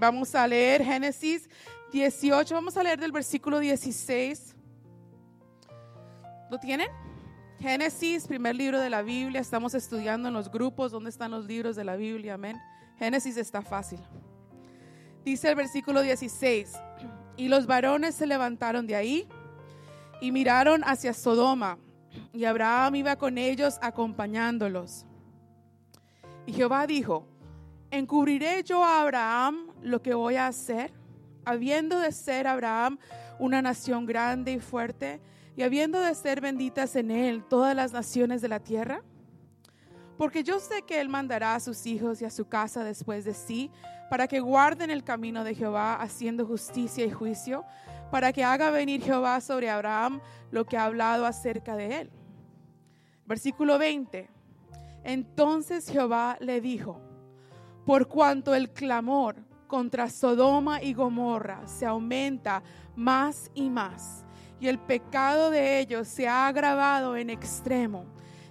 Vamos a leer Génesis 18, vamos a leer del versículo 16. ¿Lo tienen? Génesis, primer libro de la Biblia. Estamos estudiando en los grupos dónde están los libros de la Biblia. Amén. Génesis está fácil. Dice el versículo 16. Y los varones se levantaron de ahí y miraron hacia Sodoma. Y Abraham iba con ellos acompañándolos. Y Jehová dijo, ¿encubriré yo a Abraham lo que voy a hacer? Habiendo de ser Abraham una nación grande y fuerte, y habiendo de ser benditas en él todas las naciones de la tierra? Porque yo sé que él mandará a sus hijos y a su casa después de sí, para que guarden el camino de Jehová, haciendo justicia y juicio, para que haga venir Jehová sobre Abraham lo que ha hablado acerca de él. Versículo 20. Entonces Jehová le dijo, por cuanto el clamor contra Sodoma y Gomorra se aumenta más y más, y el pecado de ellos se ha agravado en extremo,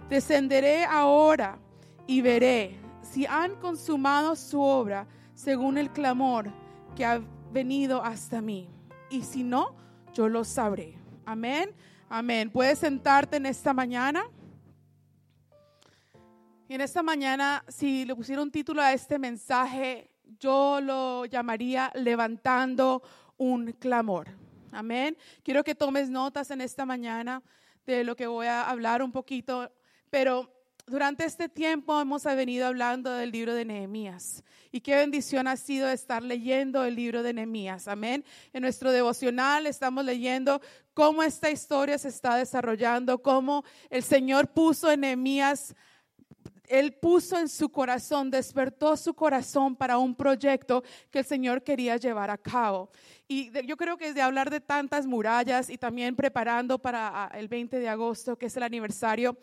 descenderé ahora y veré si han consumado su obra según el clamor que ha venido hasta mí. Y si no, yo lo sabré. Amén. Amén. Puedes sentarte en esta mañana. Y en esta mañana, si le pusiera un título a este mensaje, yo lo llamaría levantando un clamor. Amén. Quiero que tomes notas en esta mañana de lo que voy a hablar un poquito, pero durante este tiempo hemos venido hablando del libro de Nehemías. Y qué bendición ha sido estar leyendo el libro de Nehemías. Amén. En nuestro devocional estamos leyendo cómo esta historia se está desarrollando, cómo el Señor puso en Nehemías él puso en su corazón, despertó su corazón para un proyecto que el Señor quería llevar a cabo. Y yo creo que de hablar de tantas murallas y también preparando para ah, el 20 de agosto, que es el aniversario,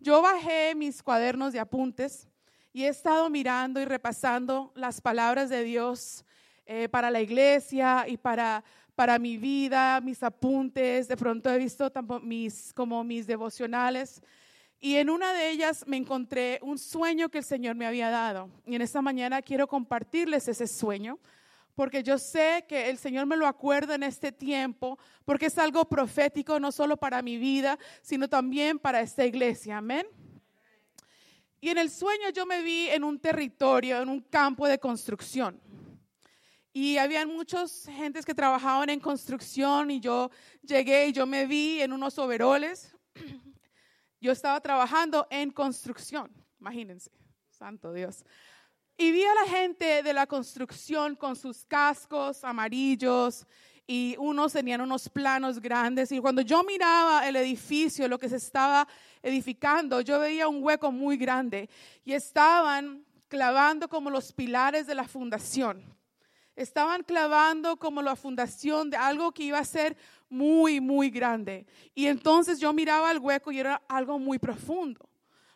yo bajé mis cuadernos de apuntes y he estado mirando y repasando las palabras de Dios eh, para la iglesia y para, para mi vida, mis apuntes. De pronto he visto como mis devocionales. Y en una de ellas me encontré un sueño que el Señor me había dado. Y en esta mañana quiero compartirles ese sueño, porque yo sé que el Señor me lo acuerda en este tiempo, porque es algo profético no solo para mi vida, sino también para esta iglesia. Amén. Y en el sueño yo me vi en un territorio, en un campo de construcción. Y habían muchas gentes que trabajaban en construcción y yo llegué y yo me vi en unos overoles yo estaba trabajando en construcción, imagínense, santo Dios. Y vi a la gente de la construcción con sus cascos amarillos y unos tenían unos planos grandes. Y cuando yo miraba el edificio, lo que se estaba edificando, yo veía un hueco muy grande y estaban clavando como los pilares de la fundación. Estaban clavando como la fundación de algo que iba a ser muy, muy grande. Y entonces yo miraba el hueco y era algo muy profundo,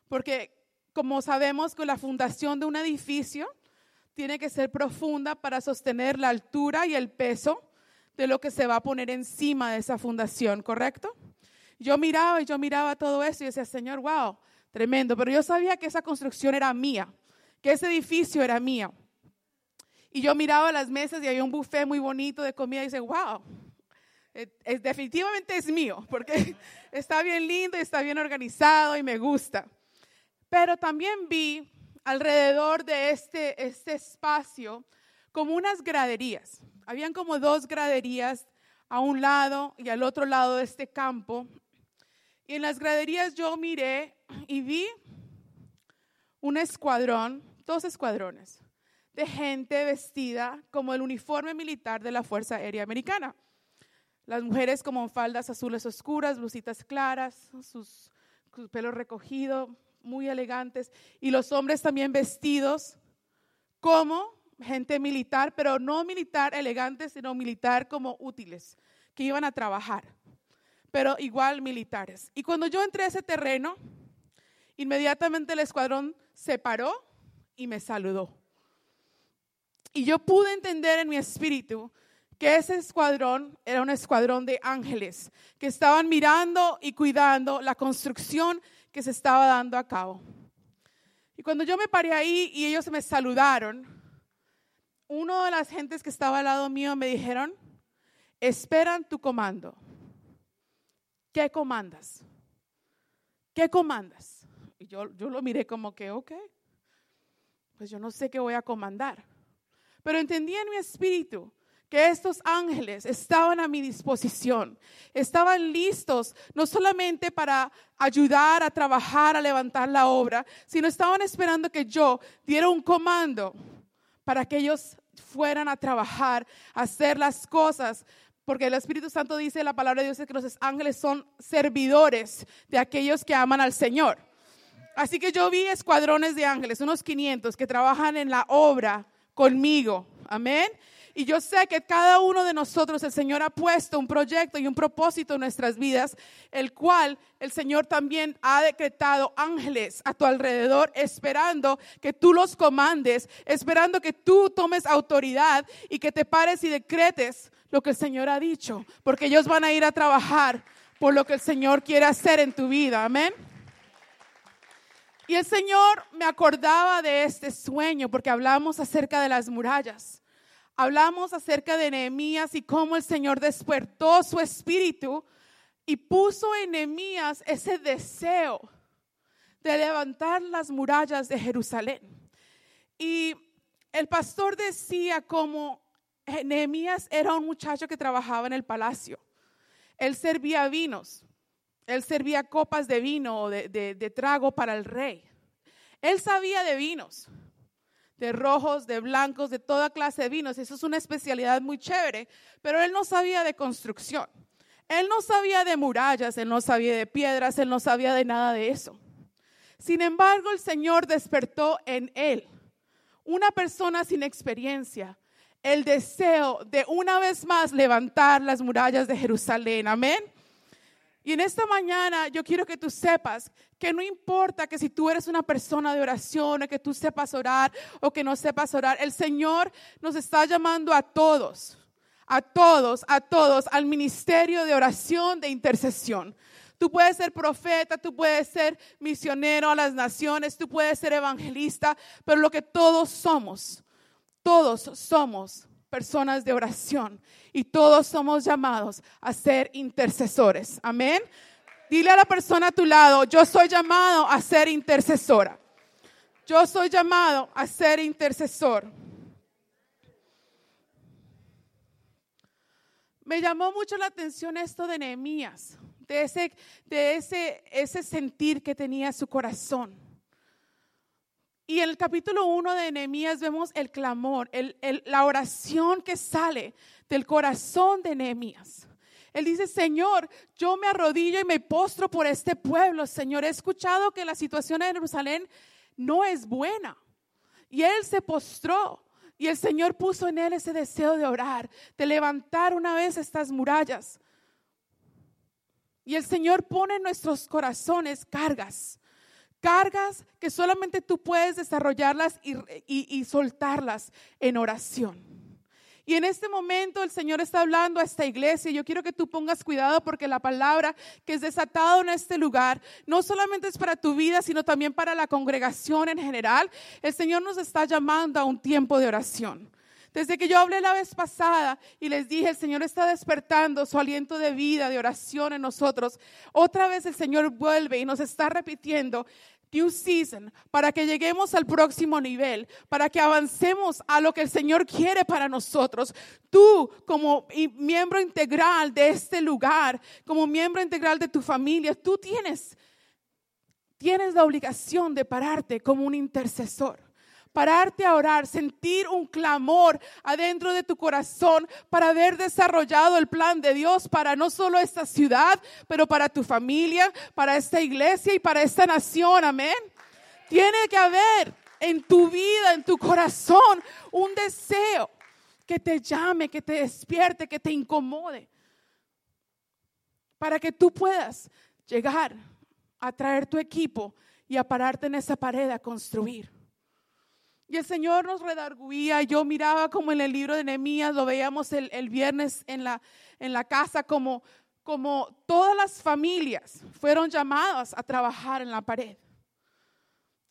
porque como sabemos que la fundación de un edificio tiene que ser profunda para sostener la altura y el peso de lo que se va a poner encima de esa fundación, ¿correcto? Yo miraba y yo miraba todo eso y decía, Señor, wow, tremendo, pero yo sabía que esa construcción era mía, que ese edificio era mío. Y yo miraba las mesas y había un buffet muy bonito de comida y decía, wow, definitivamente es mío, porque está bien lindo está bien organizado y me gusta. Pero también vi alrededor de este, este espacio como unas graderías. Habían como dos graderías a un lado y al otro lado de este campo. Y en las graderías yo miré y vi un escuadrón, dos escuadrones de gente vestida como el uniforme militar de la Fuerza Aérea Americana. Las mujeres como faldas azules oscuras, blusitas claras, sus, pelos recogidos, muy elegantes. Y los hombres también vestidos como gente militar, pero no militar elegante, sino militar como útiles, que iban a trabajar, pero igual militares. Y cuando yo entré a ese terreno, inmediatamente el escuadrón se paró y me saludó. Y yo pude entender en mi espíritu que ese escuadrón era un escuadrón de ángeles que estaban mirando y cuidando la construcción que se estaba dando a cabo. Y cuando yo me paré ahí y ellos me saludaron, uno de las gentes que estaba al lado mío me dijeron, esperan tu comando. ¿Qué comandas? ¿Qué comandas? Y yo, yo lo miré como que, ok, pues yo no sé qué voy a comandar. Pero entendí en mi espíritu que estos ángeles estaban a mi disposición, estaban listos no solamente para ayudar a trabajar, a levantar la obra, sino estaban esperando que yo diera un comando para que ellos fueran a trabajar, a hacer las cosas. Porque el Espíritu Santo dice, la palabra de Dios es que los ángeles son servidores de aquellos que aman al Señor. Así que yo vi escuadrones de ángeles, unos 500 que trabajan en la obra conmigo. Amén. Y yo sé que cada uno de nosotros el Señor ha puesto un proyecto y un propósito en nuestras vidas, el cual el Señor también ha decretado ángeles a tu alrededor, esperando que tú los comandes, esperando que tú tomes autoridad y que te pares y decretes lo que el Señor ha dicho, porque ellos van a ir a trabajar por lo que el Señor quiere hacer en tu vida. Amén. Y el Señor me acordaba de este sueño porque hablamos acerca de las murallas. Hablamos acerca de Nehemías y cómo el Señor despertó su espíritu y puso en Nehemías ese deseo de levantar las murallas de Jerusalén. Y el pastor decía como Nehemías era un muchacho que trabajaba en el palacio. Él servía vinos, él servía copas de vino o de, de trago para el rey. Él sabía de vinos de rojos, de blancos, de toda clase de vinos. Eso es una especialidad muy chévere, pero él no sabía de construcción. Él no sabía de murallas, él no sabía de piedras, él no sabía de nada de eso. Sin embargo, el Señor despertó en él, una persona sin experiencia, el deseo de una vez más levantar las murallas de Jerusalén. Amén. Y en esta mañana yo quiero que tú sepas que no importa que si tú eres una persona de oración o que tú sepas orar o que no sepas orar, el Señor nos está llamando a todos, a todos, a todos al ministerio de oración, de intercesión. Tú puedes ser profeta, tú puedes ser misionero a las naciones, tú puedes ser evangelista, pero lo que todos somos, todos somos personas de oración y todos somos llamados a ser intercesores. Amén. Dile a la persona a tu lado, yo soy llamado a ser intercesora. Yo soy llamado a ser intercesor. Me llamó mucho la atención esto de Nehemías, de ese, de ese, ese sentir que tenía su corazón. Y en el capítulo 1 de Nehemías vemos el clamor, la oración que sale del corazón de Nehemías. Él dice, Señor, yo me arrodillo y me postro por este pueblo. Señor, he escuchado que la situación en Jerusalén no es buena. Y él se postró. Y el Señor puso en él ese deseo de orar, de levantar una vez estas murallas. Y el Señor pone en nuestros corazones cargas cargas que solamente tú puedes desarrollarlas y, soltarlas en oración. Y en este momento el Señor está hablando a esta iglesia. Yo quiero que tú pongas cuidado porque la palabra que es desatada en este lugar no solamente es para tu vida, sino también para la congregación en general. El Señor nos está llamando a un tiempo de oración. Desde que yo hablé la vez pasada y les dije, el Señor está despertando su aliento de vida, de oración en nosotros. Otra vez el Señor vuelve y nos está repitiendo, New Season, para que lleguemos al próximo nivel, para que avancemos a lo que el Señor quiere para nosotros. Tú como miembro integral de este lugar, como miembro integral de tu familia, tú tienes, tienes la obligación de pararte como un intercesor pararte a orar, sentir un clamor adentro de tu corazón para haber desarrollado el plan de Dios para no solo esta ciudad, pero para tu familia, para esta iglesia y para esta nación. Amén. Tiene que haber en tu vida, en tu corazón, un deseo que te llame, que te despierte, que te incomode, para que tú puedas llegar a traer tu equipo y a pararte en esa pared a construir. Y el Señor nos redarguía. Yo miraba como en el libro de Nehemías, lo veíamos el, el viernes en la, en la casa, como, como todas las familias fueron llamadas a trabajar en la pared.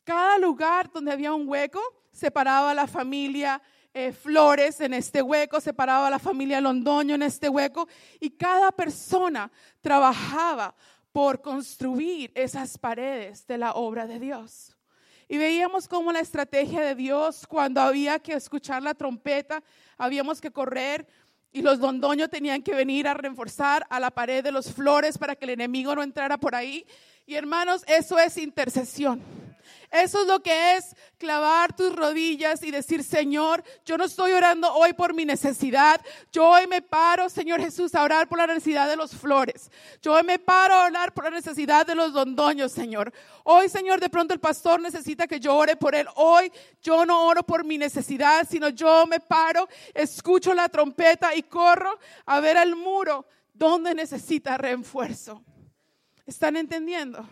Cada lugar donde había un hueco separaba a la familia eh, flores en este hueco, separaba a la familia Londoño en este hueco y cada persona trabajaba por construir esas paredes de la obra de Dios. Y veíamos cómo la estrategia de Dios, cuando había que escuchar la trompeta, habíamos que correr y los Londoño tenían que venir a reforzar a la pared de los flores para que el enemigo no entrara por ahí. Y hermanos, eso es intercesión. Eso es lo que es clavar tus rodillas y decir, Señor, yo no estoy orando hoy por mi necesidad. Yo hoy me paro, Señor Jesús, a orar por la necesidad de los flores. Yo hoy me paro a orar por la necesidad de los dondoños, Señor. Hoy, Señor, de pronto el pastor necesita que yo ore por él. Hoy yo no oro por mi necesidad, sino yo me paro, escucho la trompeta y corro a ver al muro donde necesita refuerzo. ¿Están entendiendo?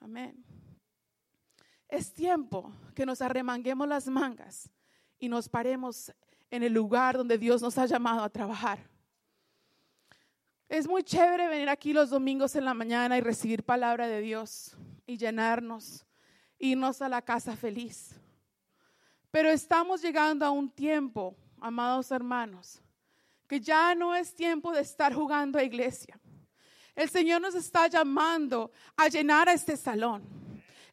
Amén. Es tiempo que nos arremanguemos las mangas y nos paremos en el lugar donde Dios nos ha llamado a trabajar. Es muy chévere venir aquí los domingos en la mañana y recibir palabra de Dios y llenarnos, irnos a la casa feliz. Pero estamos llegando a un tiempo, amados hermanos, que ya no es tiempo de estar jugando a iglesia. El Señor nos está llamando a llenar a este salón.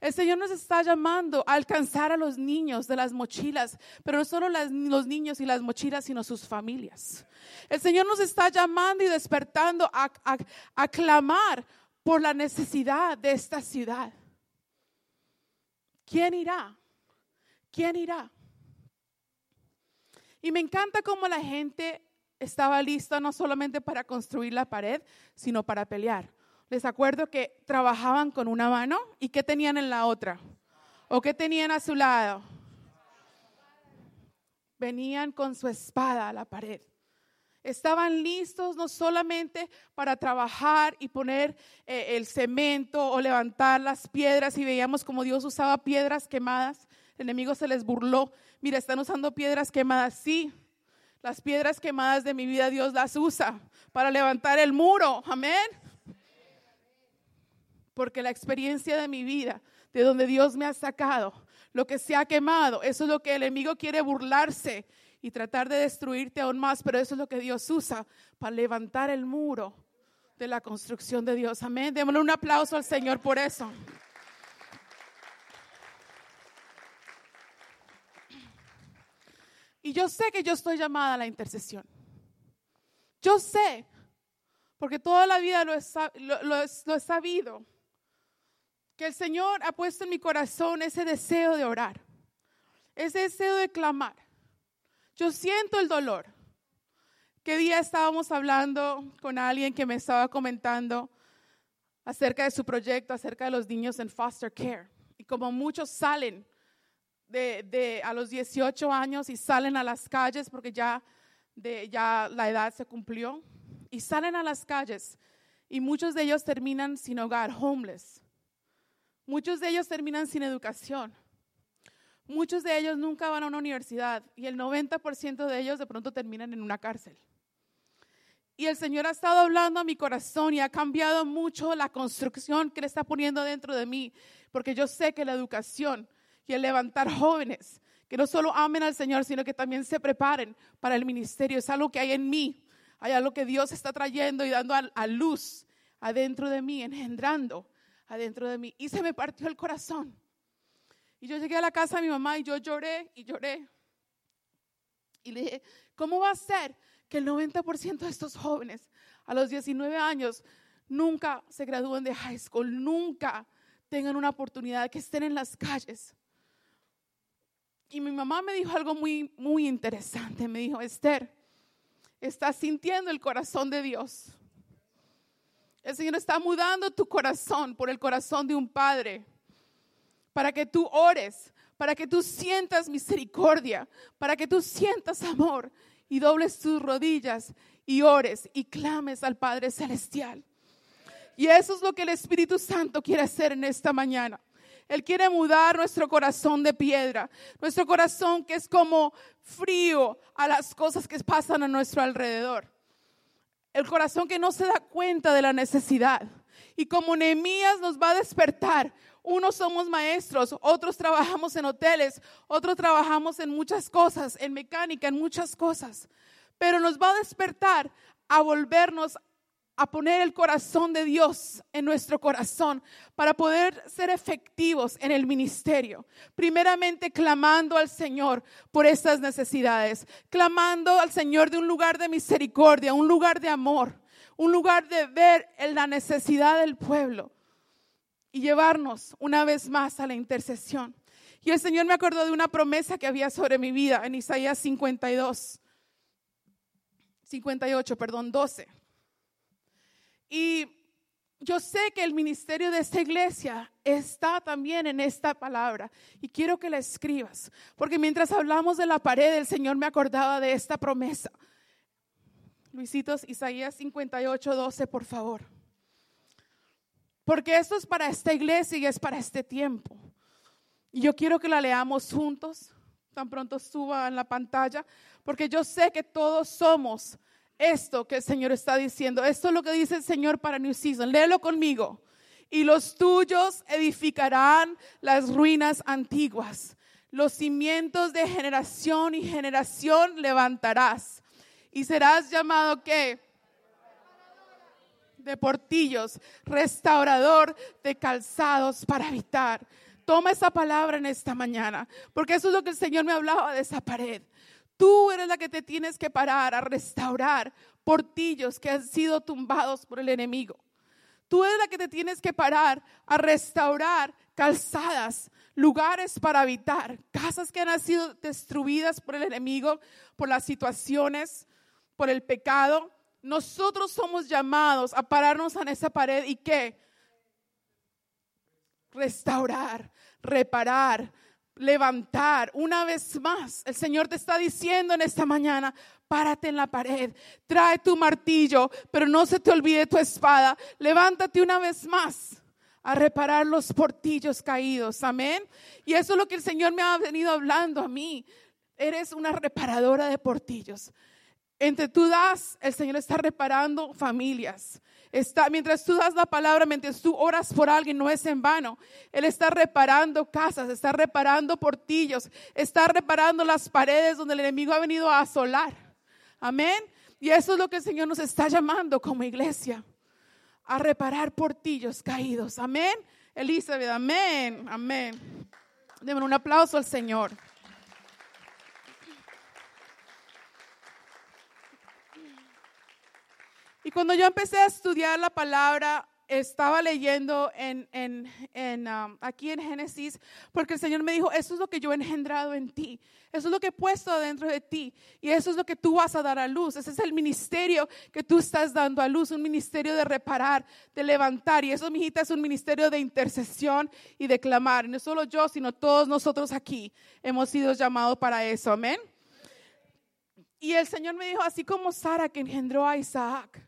El Señor nos está llamando a alcanzar a los niños de las mochilas, pero no solo los niños y las mochilas, sino sus familias. El Señor nos está llamando y despertando a, a clamar por la necesidad de esta ciudad. ¿Quién irá? ¿Quién irá? Y me encanta cómo la gente estaba lista no solamente para construir la pared, sino para pelear. Les acuerdo que trabajaban con una mano y ¿qué tenían en la otra? ¿O qué tenían a su lado? Venían con su espada a la pared. Estaban listos no solamente para trabajar y poner eh, el cemento o levantar las piedras y veíamos como Dios usaba piedras quemadas. El enemigo se les burló. Mira, están usando piedras quemadas. Sí, las piedras quemadas de mi vida Dios las usa para levantar el muro. Amén porque la experiencia de mi vida, de donde Dios me ha sacado, lo que se ha quemado, eso es lo que el enemigo quiere burlarse y tratar de destruirte aún más, pero eso es lo que Dios usa para levantar el muro de la construcción de Dios. Amén. Démosle un aplauso al Señor por eso. Y yo sé que yo estoy llamada a la intercesión. Yo sé, porque toda la vida lo he, sabido el Señor ha puesto en mi corazón ese deseo de orar, ese deseo de clamar. Yo siento el dolor. ¿Qué día estábamos hablando con alguien que me estaba comentando acerca de su proyecto, acerca de los niños en foster care? Y como muchos salen de, a los 18 años y salen a las calles porque ya, ya la edad se cumplió, y salen a las calles y muchos de ellos terminan sin hogar, homeless. Muchos de ellos terminan sin educación. Muchos de ellos nunca van a una universidad y el 90% de ellos de pronto terminan en una cárcel. Y el Señor ha estado hablando a mi corazón y ha cambiado mucho la construcción que le está poniendo dentro de mí, porque yo sé que la educación y el levantar jóvenes que no solo amen al Señor, sino que también se preparen para el ministerio, es algo que hay en mí, hay algo que Dios está trayendo y dando a, luz adentro de mí, engendrando adentro de mí y se me partió el corazón. Y yo llegué a la casa de mi mamá y yo lloré y lloré. Y le dije, ¿cómo va a ser que el 90% de estos jóvenes a los 19 años nunca se gradúen de high school, nunca tengan una oportunidad, que estén en las calles? Y mi mamá me dijo algo muy, muy interesante. Me dijo, Esther, estás sintiendo el corazón de Dios. El Señor está mudando tu corazón por el corazón de un padre para que tú ores, para que tú sientas misericordia, para que tú sientas amor y dobles tus rodillas y ores y clames al Padre Celestial. Y eso es lo que el Espíritu Santo quiere hacer en esta mañana. Él quiere mudar nuestro corazón de piedra, nuestro corazón que es como frío a las cosas que pasan a nuestro alrededor. El corazón que no se da cuenta de la necesidad. Y como Nehemías nos va a despertar Unos somos maestros, otros trabajamos en hoteles, otros trabajamos en muchas cosas, en mecánica, en muchas cosas. Pero nos va a despertar a volvernos a poner el corazón de Dios en nuestro corazón para poder ser efectivos en el ministerio. Primeramente clamando al Señor por estas necesidades, clamando al Señor de un lugar de misericordia, un lugar de amor, un lugar de ver en la necesidad del pueblo y llevarnos una vez más a la intercesión. Y el Señor me acordó de una promesa que había sobre mi vida en Isaías 52, 58, perdón, 12. Y yo sé que el ministerio de esta iglesia está también en esta palabra y quiero que la escribas, porque mientras hablamos de la pared, el Señor me acordaba de esta promesa. Luisitos, Isaías 58, 12, por favor. Porque esto es para esta iglesia y es para este tiempo. Y yo quiero que la leamos juntos, tan pronto suba en la pantalla, porque yo sé que todos somos esto que el Señor está diciendo. Esto es lo que dice el Señor para New Season. Léelo conmigo. Y los tuyos edificarán las ruinas antiguas. Los cimientos de generación y generación levantarás. Y serás llamado que de portillos, restaurador de calzados para habitar. Toma esa palabra en esta mañana, porque eso es lo que el Señor me hablaba de esa pared. Tú eres la que te tienes que parar a restaurar portillos que han sido tumbados por el enemigo. Tú eres la que te tienes que parar a restaurar calzadas, lugares para habitar, casas que han sido destruidas por el enemigo, por las situaciones, por el pecado. Nosotros somos llamados a pararnos en esa pared y qué? Restaurar, reparar, levantar una vez más. El Señor te está diciendo en esta mañana, párate en la pared, trae tu martillo, pero no se te olvide tu espada. Levántate una vez más a reparar los portillos caídos. Amén. Y eso es lo que el Señor me ha venido hablando a mí. Eres una reparadora de portillos. Entre tú das, el Señor está reparando familias. Está, mientras tú das la palabra, mientras tú oras por alguien, no es en vano. Él está reparando casas, está reparando portillos, está reparando las paredes donde el enemigo ha venido a asolar. Amén. Y eso es lo que el Señor nos está llamando como iglesia, a reparar portillos caídos. Amén. Elizabeth, amén, amén. Denme un aplauso al Señor. Y cuando yo empecé a estudiar la palabra, estaba leyendo en, en, um, aquí en Génesis, porque el Señor me dijo, eso es lo que yo he engendrado en ti, eso es lo que he puesto dentro de ti, y eso es lo que tú vas a dar a luz, ese es el ministerio que tú estás dando a luz, un ministerio de reparar, de levantar, y eso, mi hijita, es un ministerio de intercesión y de clamar, no solo yo, sino todos nosotros aquí hemos sido llamados para eso, amén. Y el Señor me dijo, así como Sara que engendró a Isaac,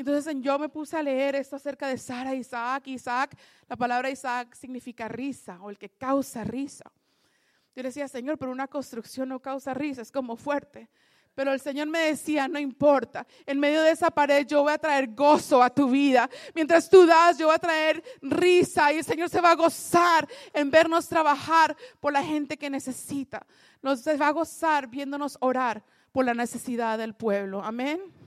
entonces yo me puse a leer esto acerca de Sara, Isaac, Isaac. La palabra Isaac significa risa o el que causa risa. Yo decía, Señor, pero una construcción no causa risa, es como fuerte. Pero el Señor me decía, no importa, en medio de esa pared yo voy a traer gozo a tu vida. Mientras tú das, yo voy a traer risa y el Señor se va a gozar en vernos trabajar por la gente que necesita. Nos va a gozar viéndonos orar por la necesidad del pueblo. Amén.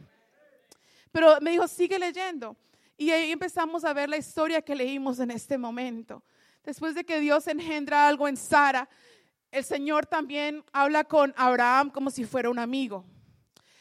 Pero me dijo, sigue leyendo. Y ahí empezamos a ver la historia que leímos en este momento. Después de que Dios engendra algo en Sara, el Señor también habla con Abraham como si fuera un amigo.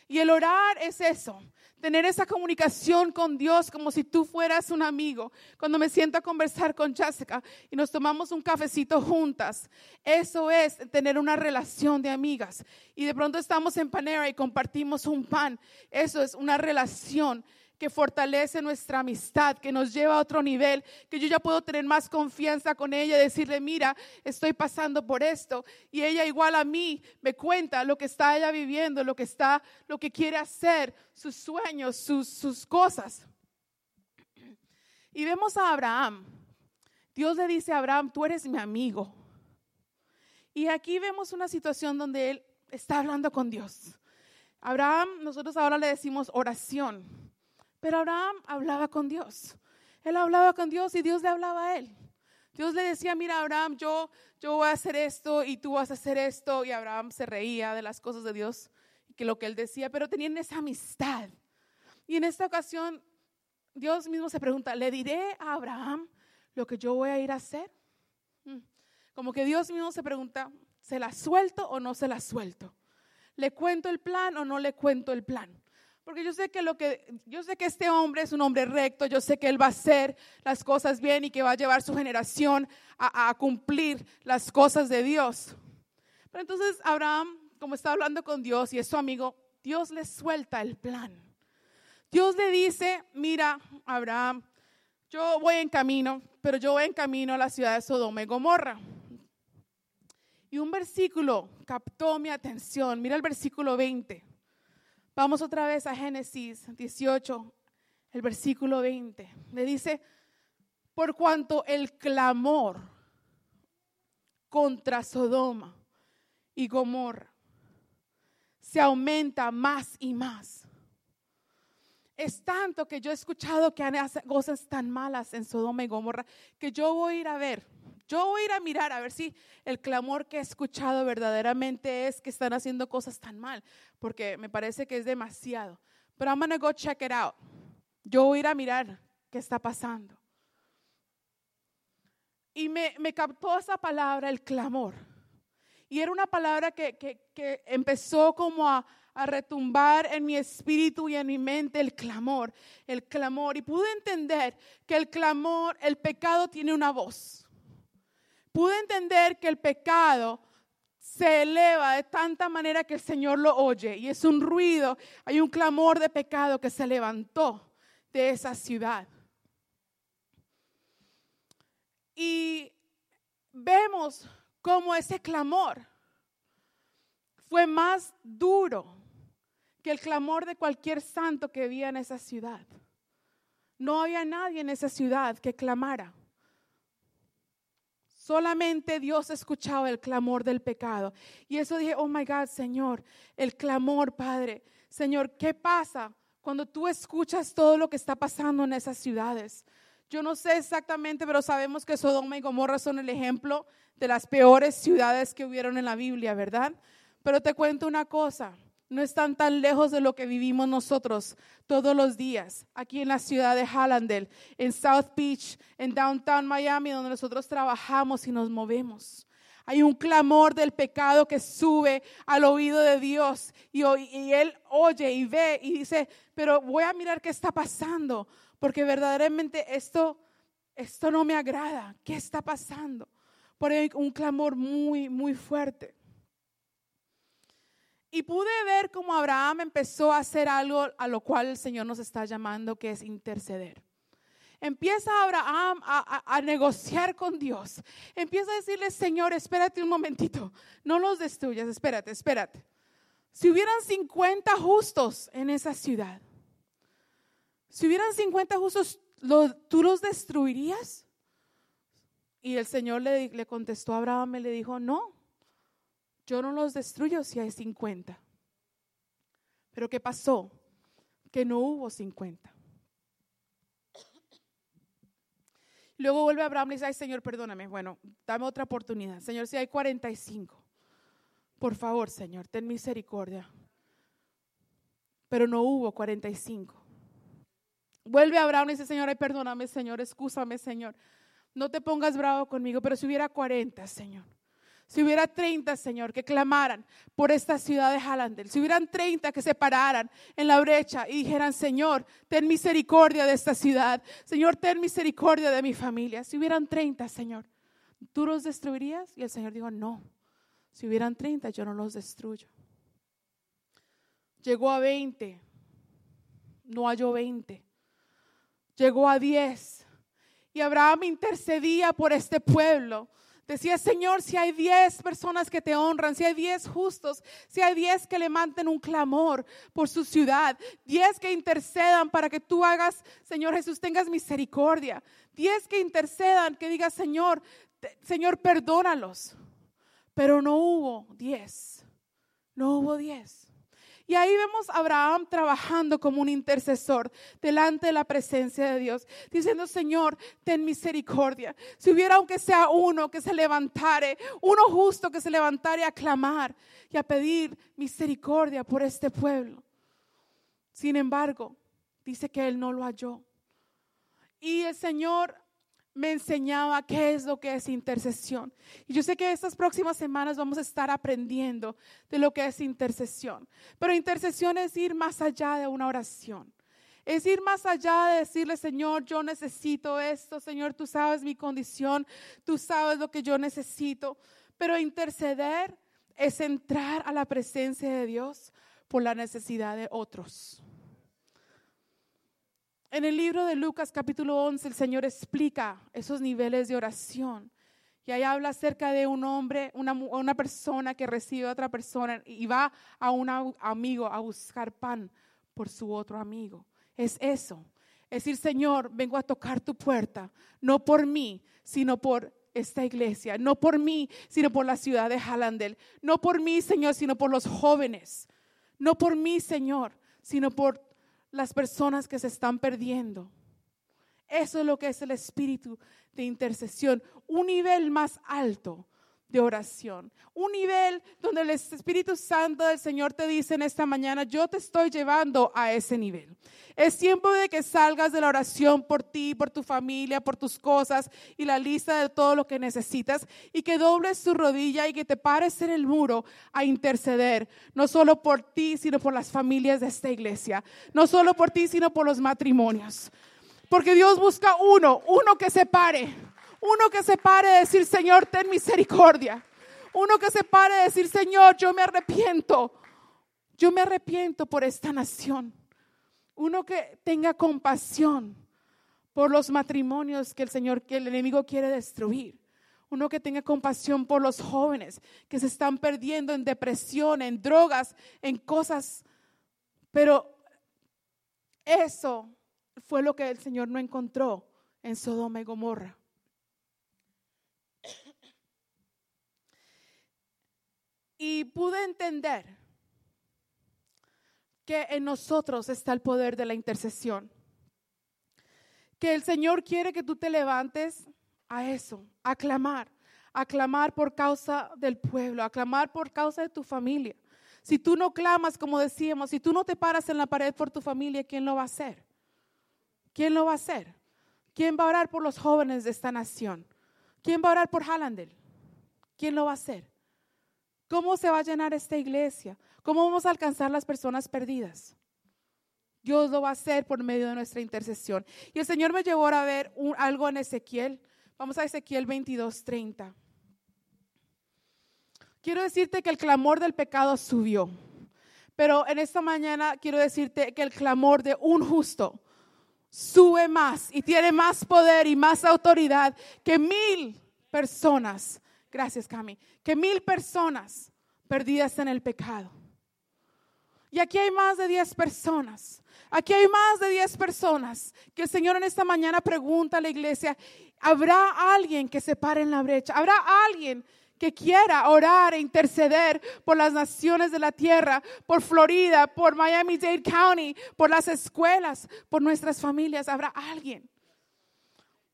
Y el orar es eso, tener esa comunicación con Dios como si tú fueras un amigo. Cuando me siento a conversar con Jessica y nos tomamos un cafecito juntas, eso es tener una relación de amigas. Y de pronto estamos en Panera y compartimos un pan. Eso es una relación que fortalece nuestra amistad, que nos lleva a otro nivel, que yo ya puedo tener más confianza con ella, decirle, mira, estoy pasando por esto. Y ella igual a mí me cuenta lo que está ella viviendo, lo que está, lo que quiere hacer, sus sueños, sus, sus cosas. Y vemos a Abraham. Dios le dice a Abraham, tú eres mi amigo. Y aquí vemos una situación donde él está hablando con Dios. Abraham, nosotros ahora le decimos oración. Pero Abraham hablaba con Dios. Él hablaba con Dios y Dios le hablaba a él. Dios le decía, mira Abraham, yo, yo voy a hacer esto y tú vas a hacer esto. Y Abraham se reía de las cosas de Dios, que lo que él decía, pero tenían esa amistad. Y en esta ocasión, Dios mismo se pregunta, ¿le diré a Abraham lo que yo voy a ir a hacer? Mm. Como que Dios mismo se pregunta, ¿se la suelto o no se la suelto? ¿Le cuento el plan o no le cuento el plan? Porque yo sé que lo que yo sé que este hombre es un hombre recto, yo sé que él va a hacer las cosas bien y que va a llevar su generación a, cumplir las cosas de Dios. Pero entonces Abraham, como está hablando con Dios y es su amigo, Dios le suelta el plan. Dios le dice, mira, Abraham, yo voy en camino, pero yo voy en camino a la ciudad de Sodoma y Gomorra. Y un versículo captó mi atención. Mira el versículo 20. Vamos otra vez a Génesis 18, el versículo 20. Le dice, por cuanto el clamor contra Sodoma y Gomorra se aumenta más y más. Es tanto que yo he escuchado que han cosas tan malas en Sodoma y Gomorra que yo voy a ir a ver yo voy a ir a mirar a ver si el clamor que he escuchado verdaderamente es que están haciendo cosas tan mal, porque me parece que es demasiado. Pero I'm gonna go check it out. Yo voy a ir a mirar qué está pasando. Y me, captó esa palabra, el clamor. Y era una palabra que, que, que empezó como a, a retumbar en mi espíritu y en mi mente el clamor, el clamor. Y pude entender que el clamor, el pecado tiene una voz pude entender que el pecado se eleva de tanta manera que el Señor lo oye y es un ruido, hay un clamor de pecado que se levantó de esa ciudad. Y vemos cómo ese clamor fue más duro que el clamor de cualquier santo que vivía en esa ciudad. No había nadie en esa ciudad que clamara. Solamente Dios escuchaba el clamor del pecado. Y eso dije, oh my God, Señor, el clamor, Padre. Señor, ¿qué pasa cuando tú escuchas todo lo que está pasando en esas ciudades? Yo no sé exactamente, pero sabemos que Sodoma y Gomorra son el ejemplo de las peores ciudades que hubieron en la Biblia, ¿verdad? Pero te cuento una cosa no están tan lejos de lo que vivimos nosotros todos los días, aquí en la ciudad de Hallandale, en South Beach, en Downtown Miami, donde nosotros trabajamos y nos movemos. Hay un clamor del pecado que sube al oído de Dios y, Él oye y ve y dice, pero voy a mirar qué está pasando, porque verdaderamente esto, esto no me agrada. ¿Qué está pasando? Por un clamor muy, muy fuerte. Y pude ver cómo Abraham empezó a hacer algo a lo cual el Señor nos está llamando, que es interceder. Empieza Abraham a, negociar con Dios. Empieza a decirle, Señor, espérate un momentito, no los destruyas, espérate, espérate. Si hubieran 50 justos en esa ciudad, si hubieran 50 justos, ¿tú los destruirías? Y el Señor le, le contestó a Abraham y le dijo, no, yo no los destruyo si hay 50. Pero ¿qué pasó? Que no hubo 50. Luego vuelve Abraham y dice, ay Señor, perdóname. Bueno, dame otra oportunidad. Señor, si hay 45, por favor, Señor, ten misericordia. Pero no hubo 45. Vuelve Abraham y dice, Señor, ay, perdóname, Señor, excúsame, Señor. No te pongas bravo conmigo, pero si hubiera 40, Señor. Si hubiera 30, Señor, que clamaran por esta ciudad de Hallandel. Si hubieran 30 que se pararan en la brecha y dijeran, Señor, ten misericordia de esta ciudad. Señor, ten misericordia de mi familia. Si hubieran 30, Señor, ¿tú los destruirías? Y el Señor dijo, no. Si hubieran 30, yo no los destruyo. Llegó a 20. No halló 20. Llegó a 10. Y Abraham intercedía por este pueblo Decía, Señor, si hay diez personas que te honran, si hay diez justos, si hay diez que levanten un clamor por su ciudad, diez que intercedan para que tú hagas, Señor Jesús, tengas misericordia, diez que intercedan, que digas, Señor, Señor, perdónalos. Pero no hubo diez, no hubo diez. Y ahí vemos a Abraham trabajando como un intercesor delante de la presencia de Dios, diciendo, Señor, ten misericordia. Si hubiera aunque sea uno que se levantare, uno justo que se levantare a clamar y a pedir misericordia por este pueblo. Sin embargo, dice que él no lo halló. Y el Señor me enseñaba qué es lo que es intercesión. Y yo sé que estas próximas semanas vamos a estar aprendiendo de lo que es intercesión. Pero intercesión es ir más allá de una oración. Es ir más allá de decirle, Señor, yo necesito esto, Señor, tú sabes mi condición, tú sabes lo que yo necesito. Pero interceder es entrar a la presencia de Dios por la necesidad de otros. En el libro de Lucas capítulo 11 el Señor explica esos niveles de oración. Y ahí habla acerca de un hombre, una, una persona que recibe a otra persona y va a un amigo a buscar pan por su otro amigo. Es eso. Es decir, Señor, vengo a tocar tu puerta, no por mí, sino por esta iglesia, no por mí, sino por la ciudad de Hallandel, no por mí, Señor, sino por los jóvenes, no por mí, Señor, sino por las personas que se están perdiendo. Eso es lo que es el espíritu de intercesión, un nivel más alto de oración, un nivel donde el Espíritu Santo del Señor te dice en esta mañana, yo te estoy llevando a ese nivel. Es tiempo de que salgas de la oración por ti, por tu familia, por tus cosas y la lista de todo lo que necesitas y que dobles tu rodilla y que te pares en el muro a interceder, no solo por ti, sino por las familias de esta iglesia, no solo por ti, sino por los matrimonios. Porque Dios busca uno, uno que se pare, uno que se pare de decir, Señor, ten misericordia. Uno que se pare de decir, Señor, yo me arrepiento. Yo me arrepiento por esta nación. Uno que tenga compasión por los matrimonios que el Señor, que el enemigo quiere destruir. Uno que tenga compasión por los jóvenes que se están perdiendo en depresión, en drogas, en cosas. Pero eso fue lo que el Señor no encontró en Sodoma y Gomorra. Y pude entender que en nosotros está el poder de la intercesión. Que el Señor quiere que tú te levantes a eso, a clamar, a clamar por causa del pueblo, a clamar por causa de tu familia. Si tú no clamas, como decíamos, si tú no te paras en la pared por tu familia, ¿quién lo va a hacer? ¿Quién lo va a hacer? ¿Quién va a orar por los jóvenes de esta nación? ¿Quién va a orar por Hallandel? ¿Quién lo va a hacer? ¿Cómo se va a llenar esta iglesia? ¿Cómo vamos a alcanzar las personas perdidas? Dios lo va a hacer por medio de nuestra intercesión. Y el Señor me llevó a ver algo en Ezequiel. Vamos a Ezequiel 22, 30. Quiero decirte que el clamor del pecado subió. Pero en esta mañana quiero decirte que el clamor de un justo sube más y tiene más poder y más autoridad que mil personas. Gracias, Cami. Que mil personas perdidas en el pecado. Y aquí hay más de 10 personas. Aquí hay más de 10 personas que el Señor en esta mañana pregunta a la iglesia, ¿habrá alguien que se pare en la brecha? ¿Habrá alguien que quiera orar e interceder por las naciones de la tierra, por Florida, por Miami-Dade County, por las escuelas, por nuestras familias? ¿Habrá alguien?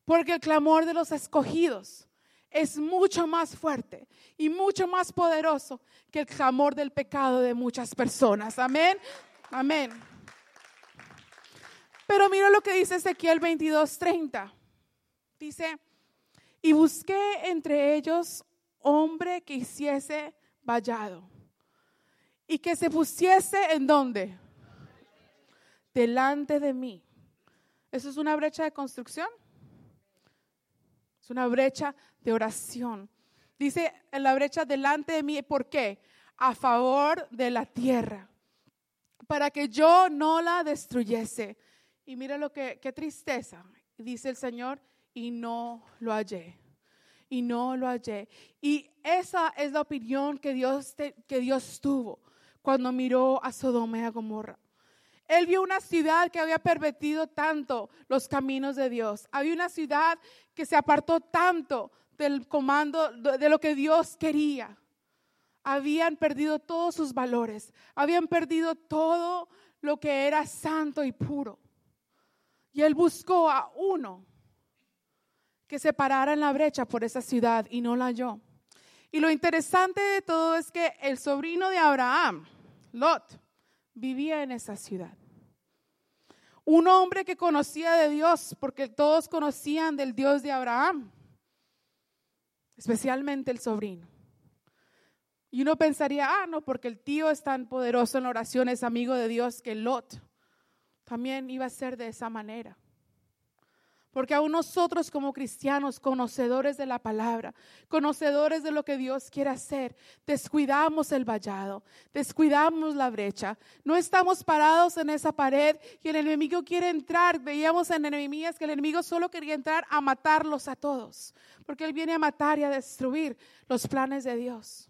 Porque el clamor de los escogidos es mucho más fuerte y mucho más poderoso que el clamor del pecado de muchas personas. Amén. Amén. Pero mira lo que dice Ezequiel 22:30. Dice, y busqué entre ellos hombre que hiciese vallado y que se pusiese en donde? Delante de mí. ¿Eso es una brecha de construcción? Es una brecha de oración. Dice en la brecha delante de mí, ¿por qué? A favor de la tierra, para que yo no la destruyese. Y mira lo que, qué tristeza, dice el Señor, y no lo hallé. Y no lo hallé. Y esa es la opinión que Dios, que Dios tuvo cuando miró a Sodoma y a Gomorra. Él vio una ciudad que había pervertido tanto los caminos de Dios. Había una ciudad que se apartó tanto del comando de lo que Dios quería. habían perdido todos sus valores, habían perdido todo lo que era santo y puro. Y él buscó a uno que se parara en la brecha por esa ciudad y no la halló. Y lo interesante de todo es que el sobrino de Abraham, Lot, vivía en esa ciudad. Un hombre que conocía de Dios, porque todos conocían del Dios de Abraham, especialmente el sobrino. Y uno pensaría, ah, no, porque el tío es tan poderoso en oración, es amigo de Dios, que Lot también iba a ser de esa manera. Porque aún nosotros como cristianos, conocedores de la palabra, conocedores de lo que Dios quiere hacer, descuidamos el vallado, descuidamos la brecha. No estamos parados en esa pared y el enemigo quiere entrar. Veíamos en enemías que el enemigo solo quería entrar a matarlos a todos, porque él viene a matar y a destruir los planes de Dios.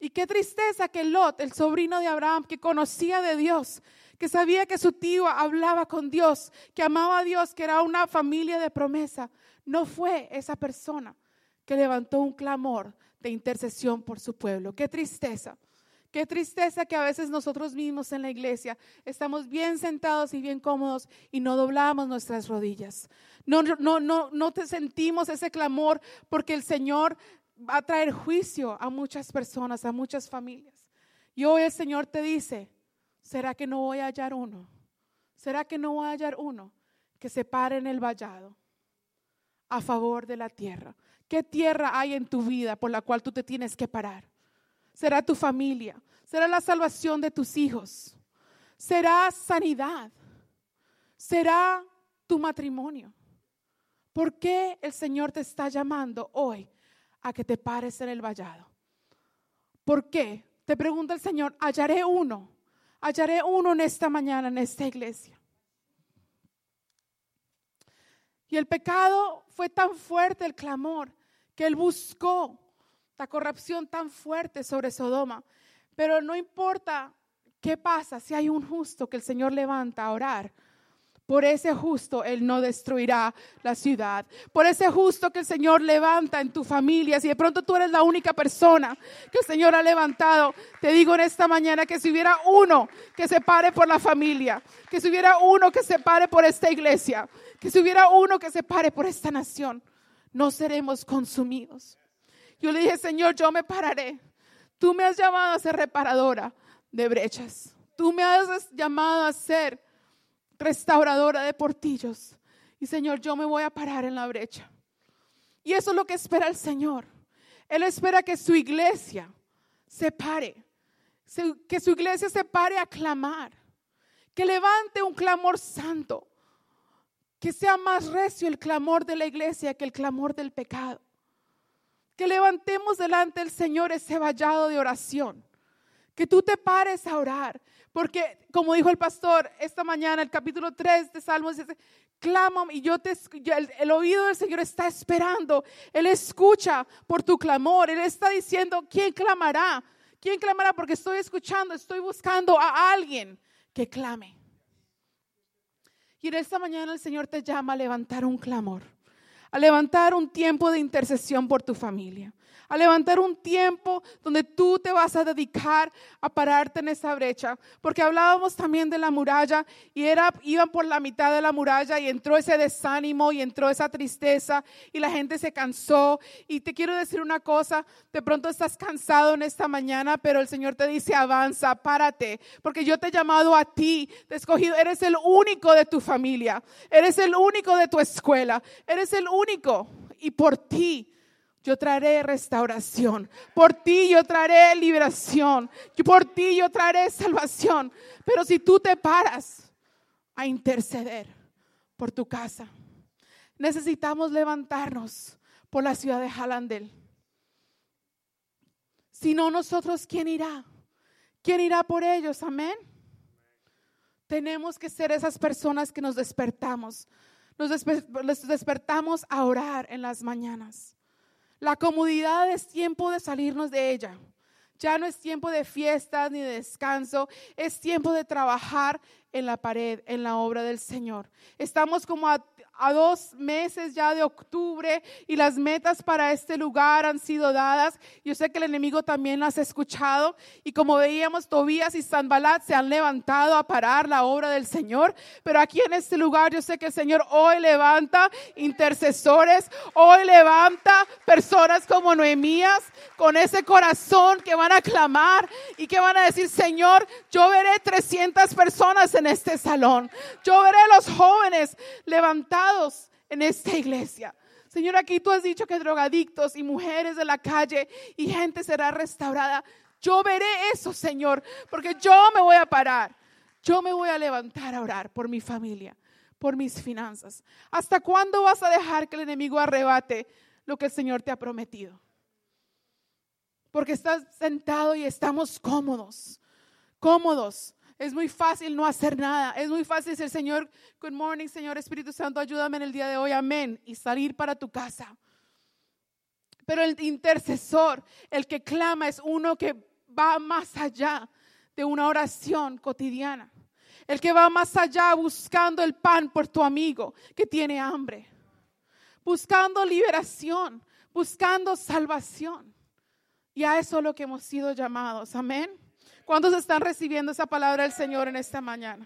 Y qué tristeza que Lot, el sobrino de Abraham, que conocía de Dios, que sabía que su tío hablaba con Dios, que amaba a Dios, que era una familia de promesa, no fue esa persona que levantó un clamor de intercesión por su pueblo. Qué tristeza. Qué tristeza que a veces nosotros mismos en la iglesia estamos bien sentados y bien cómodos y no doblamos nuestras rodillas. No, no, no, no te sentimos ese clamor porque el Señor va a traer juicio a muchas personas, a muchas familias. Y hoy el Señor te dice, ¿será que no voy a hallar uno? ¿Será que no voy a hallar uno que se pare en el vallado a favor de la tierra? ¿Qué tierra hay en tu vida por la cual tú te tienes que parar? ¿Será tu familia? ¿Será la salvación de tus hijos? ¿Será sanidad? ¿Será tu matrimonio? ¿Por qué el Señor te está llamando hoy a que te pares en el vallado? ¿Por qué? Te pregunta el Señor, hallaré uno hallaré uno en esta mañana, en esta iglesia. Y el pecado fue tan fuerte, el clamor, que él buscó la corrupción tan fuerte sobre Sodoma. Pero no importa qué pasa, si hay un justo que el Señor levanta a orar, por ese justo Él no destruirá la ciudad. Por ese justo que el Señor levanta en tu familia. Si de pronto tú eres la única persona que el Señor ha levantado, te digo en esta mañana que si hubiera uno que se pare por la familia, que si hubiera uno que se pare por esta iglesia, que si hubiera uno que se pare por esta nación, no seremos consumidos. Yo le dije, Señor, yo me pararé. Tú me has llamado a ser reparadora de brechas. Tú me has llamado a ser restauradora de portillos. Y Señor, yo me voy a parar en la brecha. Y eso es lo que espera el Señor. Él espera que su iglesia se pare, que su iglesia se pare a clamar, que levante un clamor santo, que sea más recio el clamor de la iglesia que el clamor del pecado. Que levantemos delante del Señor ese vallado de oración, que tú te pares a orar, porque, como dijo el pastor esta mañana, el capítulo 3 de Salmos dice, clama y yo te, el, el, oído del Señor está esperando. Él escucha por tu clamor. Él está diciendo, ¿quién clamará? ¿Quién clamará? Porque estoy escuchando, estoy buscando a alguien que clame. Y en esta mañana el Señor te llama a levantar un clamor, a levantar un tiempo de intercesión por tu familia a levantar un tiempo donde tú te vas a dedicar a pararte en esa brecha. Porque hablábamos también de la muralla y era, iban por la mitad de la muralla y entró ese desánimo y entró esa tristeza y la gente se cansó. Y te quiero decir una cosa, de pronto estás cansado en esta mañana, pero el Señor te dice, avanza, párate, porque yo te he llamado a ti, te he escogido, eres el único de tu familia, eres el único de tu escuela, eres el único y por ti yo traeré restauración. Por ti yo traeré liberación. Por ti yo traeré salvación. Pero si tú te paras a interceder por tu casa, necesitamos levantarnos por la ciudad de Jalandel. Si no nosotros, ¿quién irá? ¿Quién irá por ellos? Amén. Tenemos que ser esas personas que nos despertamos. Nos despertamos a orar en las mañanas. La comodidad es tiempo de salirnos de ella. Ya no es tiempo de fiestas ni de descanso, es tiempo de trabajar en la pared, en la obra del Señor. Estamos como a, a dos meses ya de octubre y las metas para este lugar han sido dadas. Yo sé que el enemigo también las ha escuchado y como veíamos, Tobías y Sanbalat se han levantado a parar la obra del Señor, pero aquí en este lugar yo sé que el Señor hoy levanta intercesores, hoy levanta personas como Noemías con ese corazón que van a clamar y que van a decir, Señor, yo veré 300 personas en este salón, yo veré los jóvenes levantados en esta iglesia. Señor, aquí tú has dicho que drogadictos y mujeres de la calle y gente será restaurada. Yo veré eso, Señor, porque yo me voy a parar. Yo me voy a levantar a orar por mi familia, por mis finanzas. ¿Hasta cuándo vas a dejar que el enemigo arrebate lo que el Señor te ha prometido? Porque estás sentado y estamos cómodos, cómodos. Es muy fácil no hacer nada. Es muy fácil decir, Señor, good morning, Señor Espíritu Santo, ayúdame en el día de hoy, amén, y salir para tu casa. Pero el intercesor, el que clama, es uno que va más allá de una oración cotidiana. El que va más allá buscando el pan por tu amigo que tiene hambre. Buscando liberación, buscando salvación. Y a eso es lo que hemos sido llamados. Amén. ¿Cuántos están recibiendo esa palabra del Señor en esta mañana?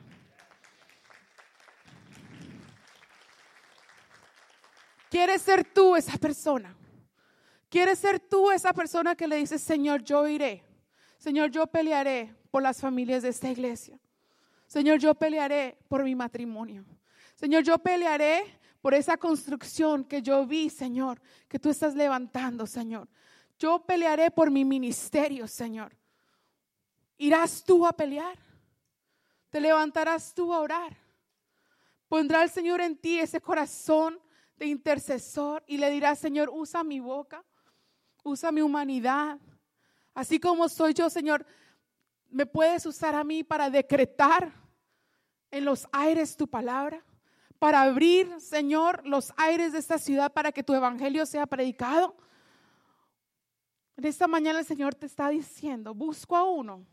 ¿Quieres ser tú esa persona? ¿Quieres ser tú esa persona que le dice, Señor, yo iré? Señor, yo pelearé por las familias de esta iglesia. Señor, yo pelearé por mi matrimonio. Señor, yo pelearé por esa construcción que yo vi, Señor, que tú estás levantando, Señor. Yo pelearé por mi ministerio, Señor. ¿Irás tú a pelear? ¿Te levantarás tú a orar? ¿Pondrá el Señor en ti ese corazón de intercesor y le dirás, Señor, usa mi boca, usa mi humanidad? Así como soy yo, Señor, ¿me puedes usar a mí para decretar en los aires tu palabra? Para abrir, Señor, los aires de esta ciudad para que tu evangelio sea predicado. En esta mañana el Señor te está diciendo, busco a uno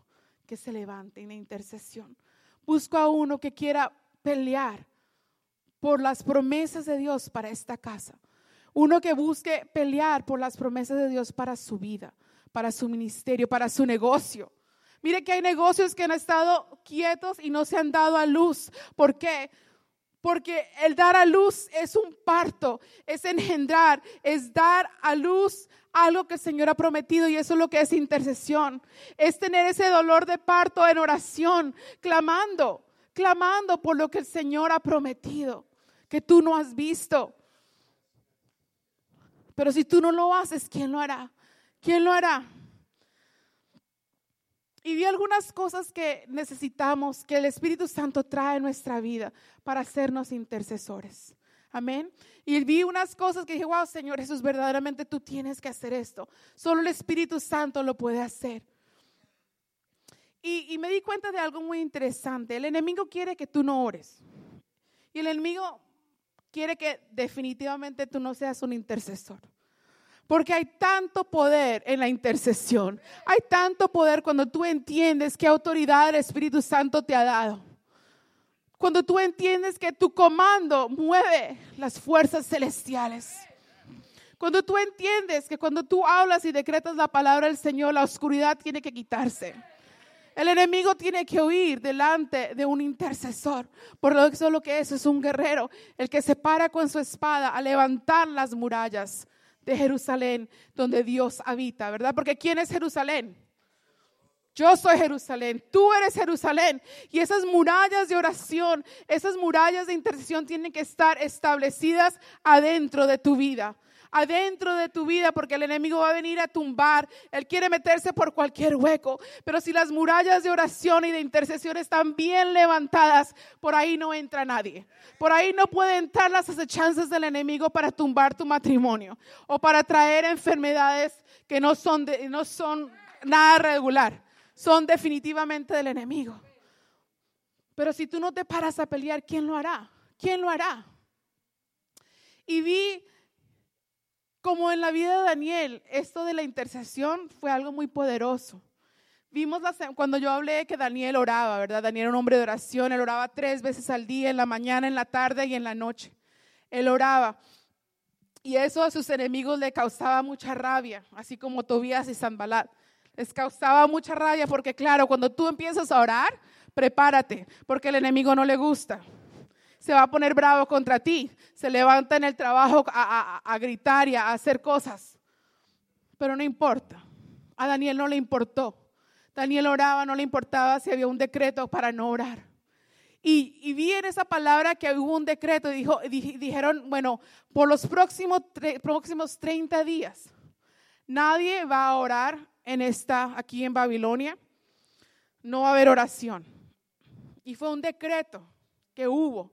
que se levante en intercesión. Busco a uno que quiera pelear por las promesas de Dios para esta casa. Uno que busque pelear por las promesas de Dios para su vida, para su ministerio, para su negocio. Mire que hay negocios que han estado quietos y no se han dado a luz. ¿Por qué? Porque el dar a luz es un parto, es engendrar, es dar a luz algo que el Señor ha prometido y eso es lo que es intercesión. Es tener ese dolor de parto en oración, clamando, clamando por lo que el Señor ha prometido, que tú no has visto. Pero si tú no lo haces, ¿quién lo hará? ¿Quién lo hará? Y vi algunas cosas que necesitamos, que el Espíritu Santo trae en nuestra vida para hacernos intercesores. Amén. Y vi unas cosas que dije, wow, Señor Jesús, verdaderamente tú tienes que hacer esto. Solo el Espíritu Santo lo puede hacer. Y, y, me di cuenta de algo muy interesante. El enemigo quiere que tú no ores. Y el enemigo quiere que definitivamente tú no seas un intercesor. Porque hay tanto poder en la intercesión. Hay tanto poder cuando tú entiendes qué autoridad el Espíritu Santo te ha dado. Cuando tú entiendes que tu comando mueve las fuerzas celestiales. Cuando tú entiendes que cuando tú hablas y decretas la palabra del Señor, la oscuridad tiene que quitarse. El enemigo tiene que huir delante de un intercesor. Por lo que eso lo que es, es un guerrero, el que se para con su espada a levantar las murallas de Jerusalén, donde Dios habita, ¿verdad? Porque ¿quién es Jerusalén? Yo soy Jerusalén, tú eres Jerusalén. Y esas murallas de oración, esas murallas de intercesión tienen que estar establecidas adentro de tu vida adentro de tu vida porque el enemigo va a venir a tumbar. Él quiere meterse por cualquier hueco. Pero si las murallas de oración y de intercesión están bien levantadas, por ahí no entra nadie. Por ahí no pueden entrar las acechanzas del enemigo para tumbar tu matrimonio o para traer enfermedades que no son, no son nada regular. Son definitivamente del enemigo. Pero si tú no te paras a pelear, ¿quién lo hará? ¿Quién lo hará? Y vi como en la vida de Daniel, esto de la intercesión fue algo muy poderoso. Vimos cuando yo hablé que Daniel oraba, ¿verdad? Daniel era un hombre de oración, él oraba tres veces al día, en la mañana, en la tarde y en la noche. Él oraba. Y eso a sus enemigos le causaba mucha rabia, así como Tobías y Sanbalat. Les causaba mucha rabia porque, claro, cuando tú empiezas a orar, prepárate, porque el enemigo no le gusta. Se va a poner bravo contra ti, se levanta en el trabajo a, a gritar y a hacer cosas. Pero no importa. A Daniel no le importó. Daniel oraba, no le importaba si había un decreto para no orar. Y, vi en esa palabra que hubo un decreto, dijo, dijeron, bueno, por los próximos, próximos 30 días, nadie va a orar en esta, aquí en Babilonia, no va a haber oración. Y fue un decreto que hubo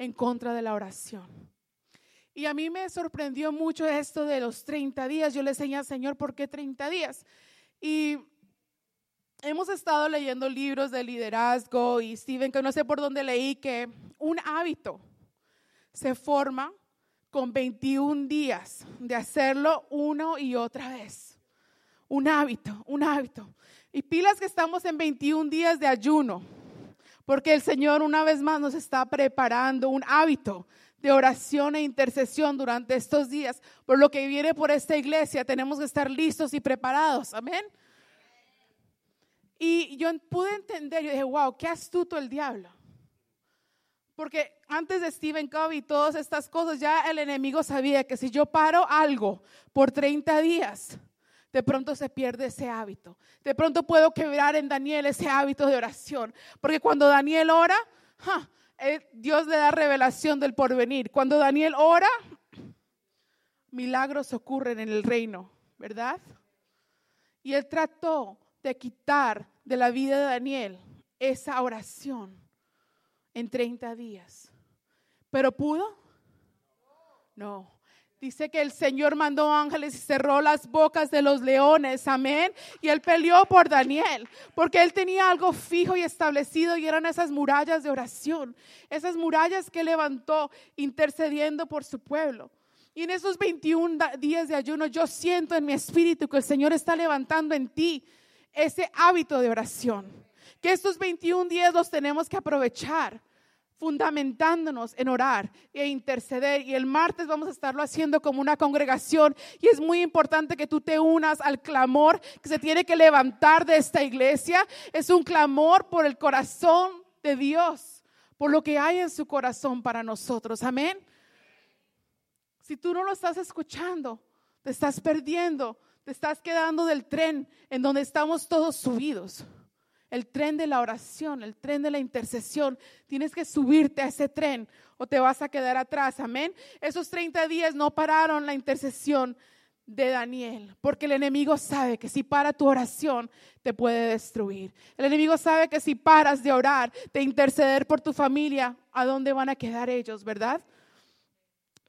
en contra de la oración. Y a mí me sorprendió mucho esto de los 30 días. Yo le enseñé al Señor, ¿por qué 30 días? Y hemos estado leyendo libros de liderazgo y Steven, que no sé por dónde leí, que un hábito se forma con 21 días de hacerlo uno y otra vez. Un hábito, un hábito. Y pilas que estamos en 21 días de ayuno, porque el Señor una vez más nos está preparando un hábito de oración e intercesión durante estos días. Por lo que viene por esta iglesia, tenemos que estar listos y preparados. Amén. Y yo pude entender, yo dije, wow, qué astuto el diablo. Porque antes de Stephen Covey y todas estas cosas, ya el enemigo sabía que si yo paro algo por 30 días, de pronto se pierde ese hábito. De pronto puedo quebrar en Daniel ese hábito de oración. Porque cuando Daniel ora, Dios le da revelación del porvenir. Cuando Daniel ora, milagros ocurren en el reino, ¿verdad? Y él trató de quitar de la vida de Daniel esa oración en 30 días. ¿Pero pudo? No. Dice que el Señor mandó ángeles y cerró las bocas de los leones, amén. Y él peleó por Daniel, porque él tenía algo fijo y establecido y eran esas murallas de oración, esas murallas que levantó intercediendo por su pueblo. Y en esos 21 días de ayuno yo siento en mi espíritu que el Señor está levantando en ti ese hábito de oración. Que estos 21 días los tenemos que aprovechar fundamentándonos en orar e interceder. Y el martes vamos a estarlo haciendo como una congregación. Y es muy importante que tú te unas al clamor que se tiene que levantar de esta iglesia. Es un clamor por el corazón de Dios, por lo que hay en su corazón para nosotros. Amén. Si tú no lo estás escuchando, te estás perdiendo te estás quedando del tren en donde estamos todos subidos. El tren de la oración, el tren de la intercesión. Tienes que subirte a ese tren o te vas a quedar atrás. Amén. Esos 30 días no pararon la intercesión de Daniel, porque el enemigo sabe que si para tu oración te puede destruir. El enemigo sabe que si paras de orar, de interceder por tu familia, ¿a dónde van a quedar ellos, verdad?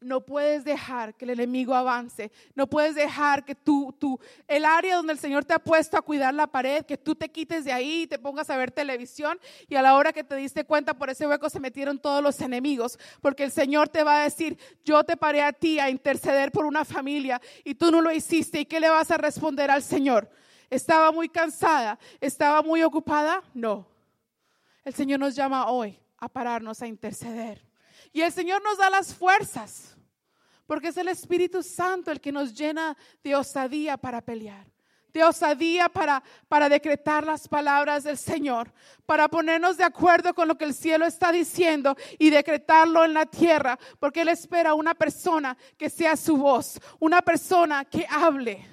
No puedes dejar que el enemigo avance. No puedes dejar que tú, tú, el área donde el Señor te ha puesto a cuidar la pared, que tú te quites de ahí y te pongas a ver televisión y a la hora que te diste cuenta por ese hueco se metieron todos los enemigos. Porque el Señor te va a decir, yo te paré a ti a interceder por una familia y tú no lo hiciste. ¿Y qué le vas a responder al Señor? ¿Estaba muy cansada? ¿Estaba muy ocupada? No. El Señor nos llama hoy a pararnos a interceder. Y el Señor nos da las fuerzas, porque es el Espíritu Santo el que nos llena de osadía para pelear, de osadía para, para decretar las palabras del Señor, para ponernos de acuerdo con lo que el cielo está diciendo y decretarlo en la tierra, porque Él espera una persona que sea su voz, una persona que hable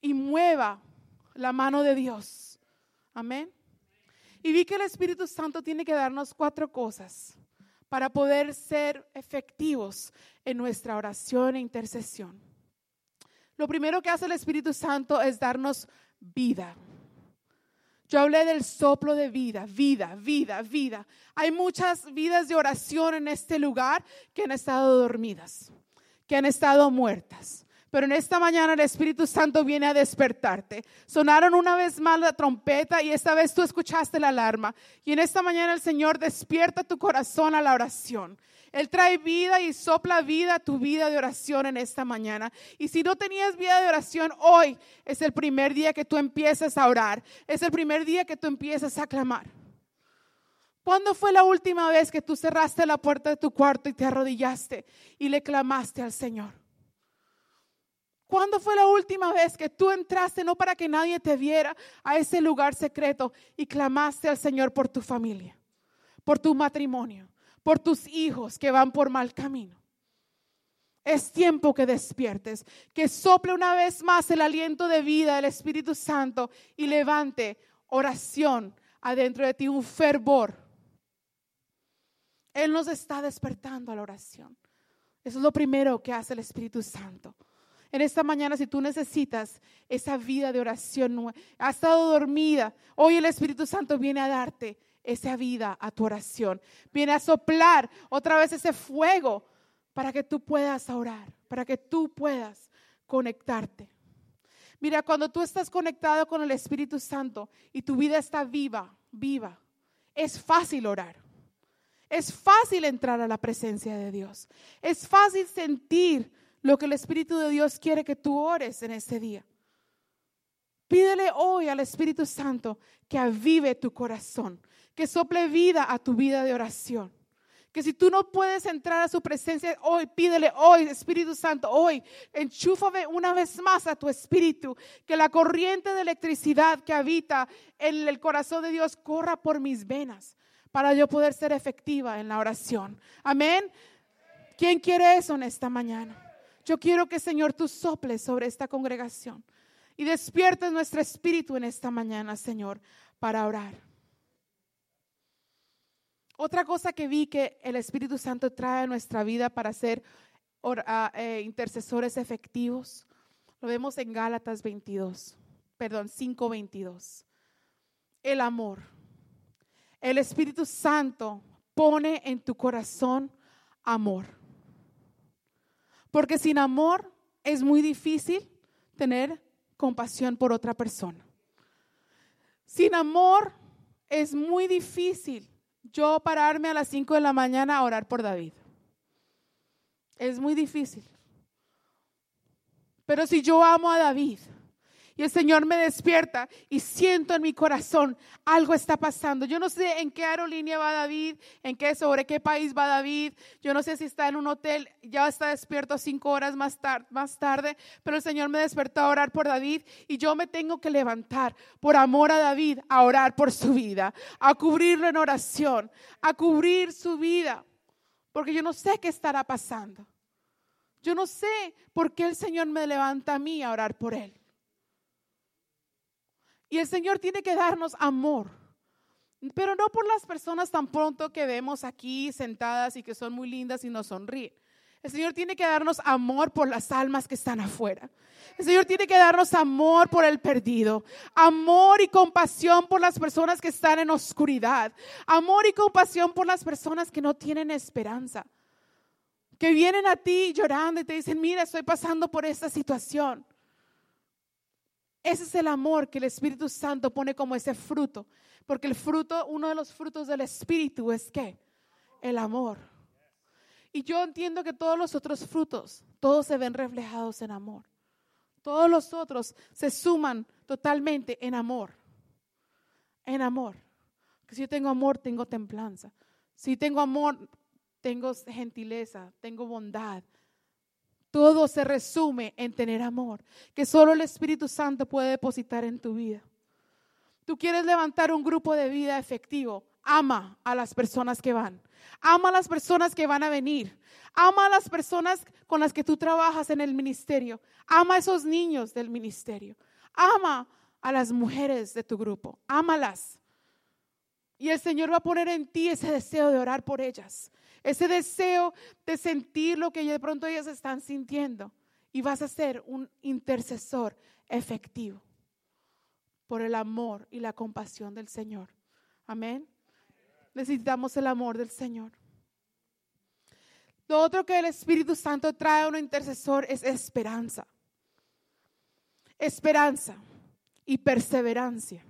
y mueva la mano de Dios. Amén. Y vi que el Espíritu Santo tiene que darnos cuatro cosas para poder ser efectivos en nuestra oración e intercesión. Lo primero que hace el Espíritu Santo es darnos vida. Yo hablé del soplo de vida, vida, vida, vida. Hay muchas vidas de oración en este lugar que han estado dormidas, que han estado muertas. Pero en esta mañana el Espíritu Santo viene a despertarte. Sonaron una vez más la trompeta y esta vez tú escuchaste la alarma. Y en esta mañana el Señor despierta tu corazón a la oración. Él trae vida y sopla vida a tu vida de oración en esta mañana. Y si no tenías vida de oración, hoy es el primer día que tú empiezas a orar. Es el primer día que tú empiezas a clamar. ¿Cuándo fue la última vez que tú cerraste la puerta de tu cuarto y te arrodillaste y le clamaste al Señor? ¿Cuándo fue la última vez que tú entraste, no para que nadie te viera, a ese lugar secreto y clamaste al Señor por tu familia, por tu matrimonio, por tus hijos que van por mal camino? Es tiempo que despiertes, que sople una vez más el aliento de vida del Espíritu Santo y levante oración adentro de ti, un fervor. Él nos está despertando a la oración. Eso es lo primero que hace el Espíritu Santo. En esta mañana, si tú necesitas esa vida de oración, ha estado dormida, hoy el Espíritu Santo viene a darte esa vida a tu oración. Viene a soplar otra vez ese fuego para que tú puedas orar, para que tú puedas conectarte. Mira, cuando tú estás conectado con el Espíritu Santo y tu vida está viva, viva, es fácil orar. Es fácil entrar a la presencia de Dios. Es fácil sentir lo que el Espíritu de Dios quiere que tú ores en este día. Pídele hoy al Espíritu Santo que avive tu corazón, que sople vida a tu vida de oración. Que si tú no puedes entrar a su presencia hoy, pídele hoy, Espíritu Santo, hoy, enchúfame una vez más a tu espíritu. Que la corriente de electricidad que habita en el corazón de Dios corra por mis venas para yo poder ser efectiva en la oración. Amén. ¿Quién quiere eso en esta mañana? Yo quiero que, Señor, tú soples sobre esta congregación y despiertes nuestro espíritu en esta mañana, Señor, para orar. Otra cosa que vi que el Espíritu Santo trae a nuestra vida para ser ah, eh, intercesores efectivos, lo vemos en Gálatas 22, perdón, 5:22. El amor. El Espíritu Santo pone en tu corazón amor. Porque sin amor es muy difícil tener compasión por otra persona. Sin amor es muy difícil yo pararme a las 5 de la mañana a orar por David. Es muy difícil. Pero si yo amo a David, y el Señor me despierta y siento en mi corazón algo está pasando. Yo no sé en qué aerolínea va David, en qué sobre qué país va David. Yo no sé si está en un hotel, ya está despierto cinco horas más, más tarde, pero el Señor me despertó a orar por David y yo me tengo que levantar por amor a David, a orar por su vida, a cubrirlo en oración, a cubrir su vida, porque yo no sé qué estará pasando. Yo no sé por qué el Señor me levanta a mí a orar por él. Y el Señor tiene que darnos amor. Pero no por las personas tan pronto que vemos aquí sentadas y que son muy lindas y nos sonríen. El Señor tiene que darnos amor por las almas que están afuera. El Señor tiene que darnos amor por el perdido, amor y compasión por las personas que están en oscuridad, amor y compasión por las personas que no tienen esperanza, que vienen a ti llorando y te dicen, mira, estoy pasando por esta situación. Ese es el amor que el Espíritu Santo pone como ese fruto. Porque el fruto, uno de los frutos del Espíritu es qué? El amor. Y yo entiendo que todos los otros frutos, todos se ven reflejados en amor. Todos los otros se suman totalmente en amor. En amor. Que si yo tengo amor, tengo templanza. Si tengo amor, tengo gentileza, tengo bondad, todo se resume en tener amor, que solo el Espíritu Santo puede depositar en tu vida. Tú quieres levantar un grupo de vida efectivo. Ama a las personas que van. Ama a las personas que van a venir. Ama a las personas con las que tú trabajas en el ministerio. Ama a esos niños del ministerio. Ama a las mujeres de tu grupo. Ámalas. Y el Señor va a poner en ti ese deseo de orar por ellas ese deseo de sentir lo que de pronto ellas están sintiendo. Y vas a ser un intercesor efectivo por el amor y la compasión del Señor. Amén. Necesitamos el amor del Señor. Lo otro que el Espíritu Santo trae a un intercesor es esperanza. esperanza y perseverancia.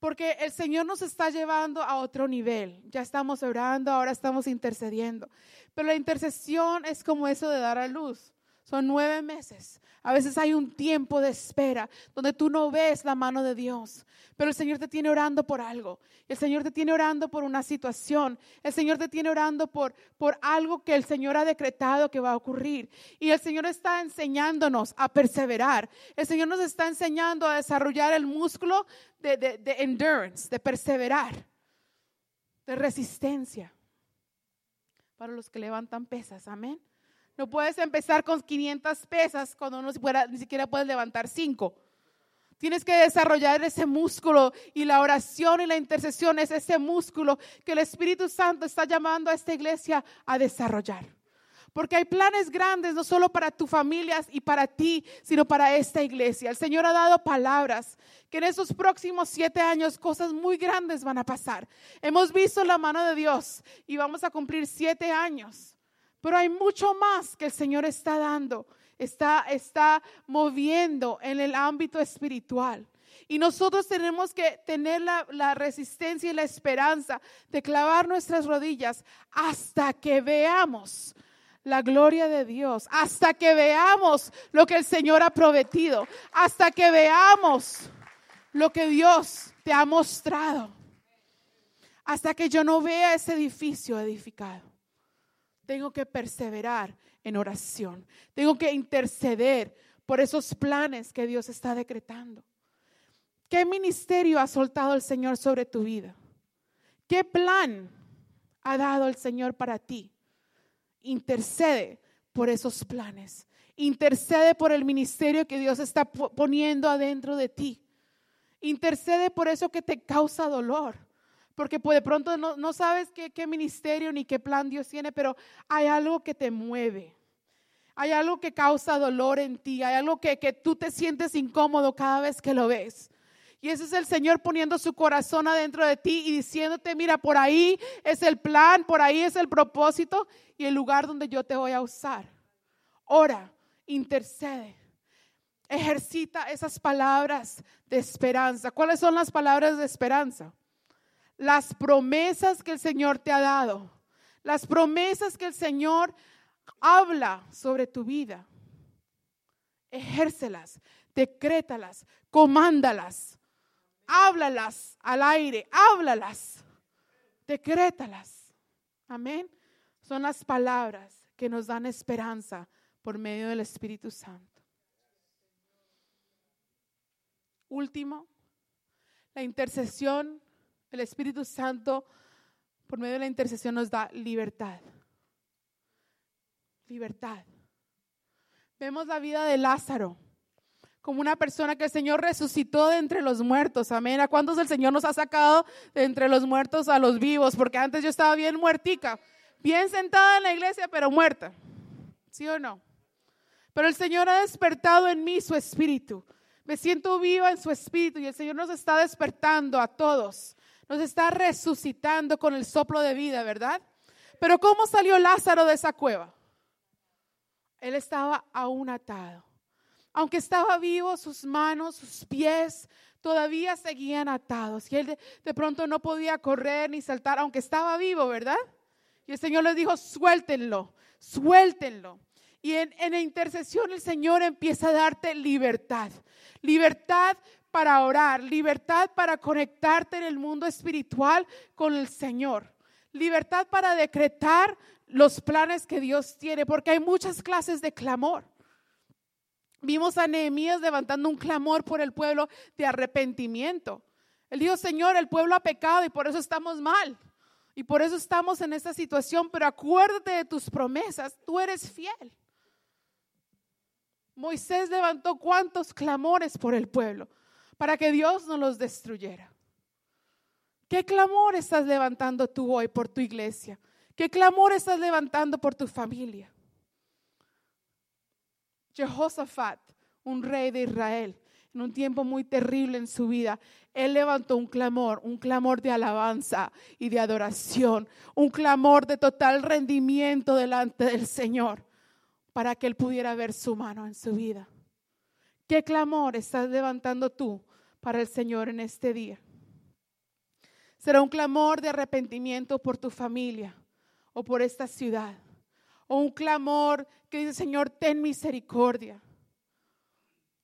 Porque el Señor nos está llevando a otro nivel. Ya estamos orando, ahora estamos intercediendo. Pero la intercesión es como eso de dar a luz. Son nueve meses. A veces hay un tiempo de espera donde tú no ves la mano de Dios, pero el Señor te tiene orando por algo. El Señor te tiene orando por una situación. El Señor te tiene orando por, por algo que el Señor ha decretado que va a ocurrir. Y el Señor está enseñándonos a perseverar. El Señor nos está enseñando a desarrollar el músculo de, de, de endurance, de perseverar, de resistencia. Para los que levantan pesas, amén. No puedes empezar con 500 pesas cuando no ni siquiera puedes levantar 5. Tienes que desarrollar ese músculo y la oración y la intercesión es ese músculo que el Espíritu Santo está llamando a esta iglesia a desarrollar. Porque hay planes grandes, no solo para tu familia y para ti, sino para esta iglesia. El Señor ha dado palabras que en esos próximos siete años cosas muy grandes van a pasar. Hemos visto la mano de Dios y vamos a cumplir siete años. Pero hay mucho más que el Señor está dando, está, está moviendo en el ámbito espiritual. Y nosotros tenemos que tener la, la, resistencia y la esperanza de clavar nuestras rodillas hasta que veamos la gloria de Dios, hasta que veamos lo que el Señor ha prometido, hasta que veamos lo que Dios te ha mostrado, hasta que yo no vea ese edificio edificado tengo que perseverar en oración. Tengo que interceder por esos planes que Dios está decretando. ¿Qué ministerio ha soltado el Señor sobre tu vida? ¿Qué plan ha dado el Señor para ti? Intercede por esos planes. Intercede por el ministerio que Dios está poniendo adentro de ti. Intercede por eso que te causa dolor porque pues, de pronto no, sabes qué, qué ministerio ni qué plan Dios tiene, pero hay algo que te mueve. Hay algo que causa dolor en ti, hay algo que, que tú te sientes incómodo cada vez que lo ves. Y ese es el Señor poniendo su corazón adentro de ti y diciéndote, mira, por ahí es el plan, por ahí es el propósito y el lugar donde yo te voy a usar. Ora, intercede, ejercita esas palabras de esperanza. ¿Cuáles son las palabras de esperanza? Las promesas que el Señor te ha dado, las promesas que el Señor habla sobre tu vida. Ejércelas, decrétalas, comándalas, háblalas al aire, háblalas, decrétalas. Amén. Son las palabras que nos dan esperanza por medio del Espíritu Santo. Último, la intercesión el Espíritu Santo, por medio de la intercesión, nos da libertad. Libertad. Vemos la vida de Lázaro como una persona que el Señor resucitó de entre los muertos. Amén. ¿A cuántos el Señor nos ha sacado de entre los muertos a los vivos? Porque antes yo estaba bien muertica, bien sentada en la iglesia, pero muerta. ¿Sí o no? Pero el Señor ha despertado en mí su espíritu. Me siento viva en su espíritu y el Señor nos está despertando a todos nos está resucitando con el soplo de vida, ¿verdad? Pero ¿cómo salió Lázaro de esa cueva? Él estaba aún atado. Aunque estaba vivo, sus manos, sus pies todavía seguían atados. Y él de, pronto no podía correr ni saltar, aunque estaba vivo, ¿verdad? Y el Señor le dijo, suéltenlo, suéltenlo. Y en, en la intercesión el Señor empieza a darte libertad. Libertad para orar, libertad para conectarte en el mundo espiritual con el Señor, libertad para decretar los planes que Dios tiene, porque hay muchas clases de clamor. Vimos a Nehemías levantando un clamor por el pueblo de arrepentimiento. Él dijo, Señor, el pueblo ha pecado y por eso estamos mal. Y por eso estamos en esta situación, pero acuérdate de tus promesas, tú eres fiel. Moisés levantó cuántos clamores por el pueblo para que Dios no los destruyera. ¿Qué clamor estás levantando tú hoy por tu iglesia? ¿Qué clamor estás levantando por tu familia? Jehoshaphat, un rey de Israel, en un tiempo muy terrible en su vida, él levantó un clamor, un clamor de alabanza y de adoración, un clamor de total rendimiento delante del Señor, para que él pudiera ver su mano en su vida. ¿Qué clamor estás levantando tú para el Señor en este día? Será un clamor de arrepentimiento por tu familia o por esta ciudad. O un clamor que dice, Señor, ten misericordia.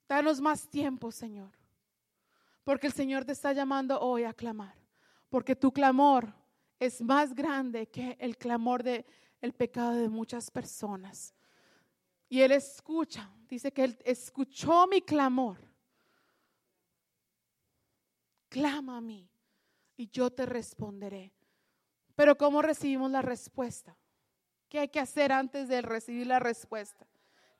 Danos más tiempo, Señor. Porque el Señor te está llamando hoy a clamar. Porque tu clamor es más grande que el clamor de el pecado de muchas personas. Y Él escucha, dice que Él escuchó mi clamor. Clama a mí y yo te responderé. Pero ¿cómo recibimos la respuesta? ¿Qué hay que hacer antes de recibir la respuesta?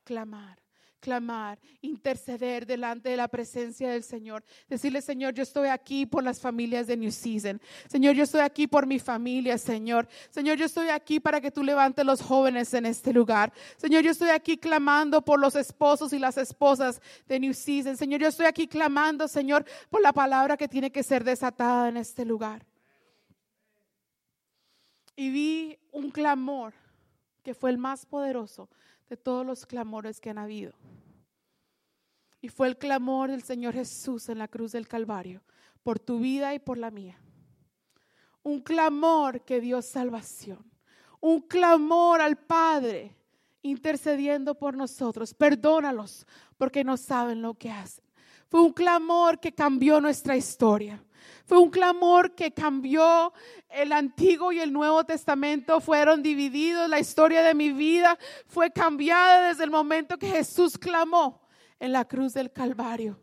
Clamar clamar, interceder delante de la presencia del Señor. Decirle, Señor, yo estoy aquí por las familias de New Season. Señor, yo estoy aquí por mi familia, Señor. Señor, yo estoy aquí para que tú levantes los jóvenes en este lugar. Señor, yo estoy aquí clamando por los esposos y las esposas de New Season. Señor, yo estoy aquí clamando, Señor, por la palabra que tiene que ser desatada en este lugar. Y vi un clamor que fue el más poderoso de todos los clamores que han habido. Y fue el clamor del Señor Jesús en la cruz del Calvario por tu vida y por la mía. Un clamor que dio salvación. Un clamor al Padre intercediendo por nosotros. Perdónalos porque no saben lo que hacen. Fue un clamor que cambió nuestra historia. Fue un clamor que cambió el Antiguo y el Nuevo Testamento, fueron divididos. La historia de mi vida fue cambiada desde el momento que Jesús clamó en la cruz del Calvario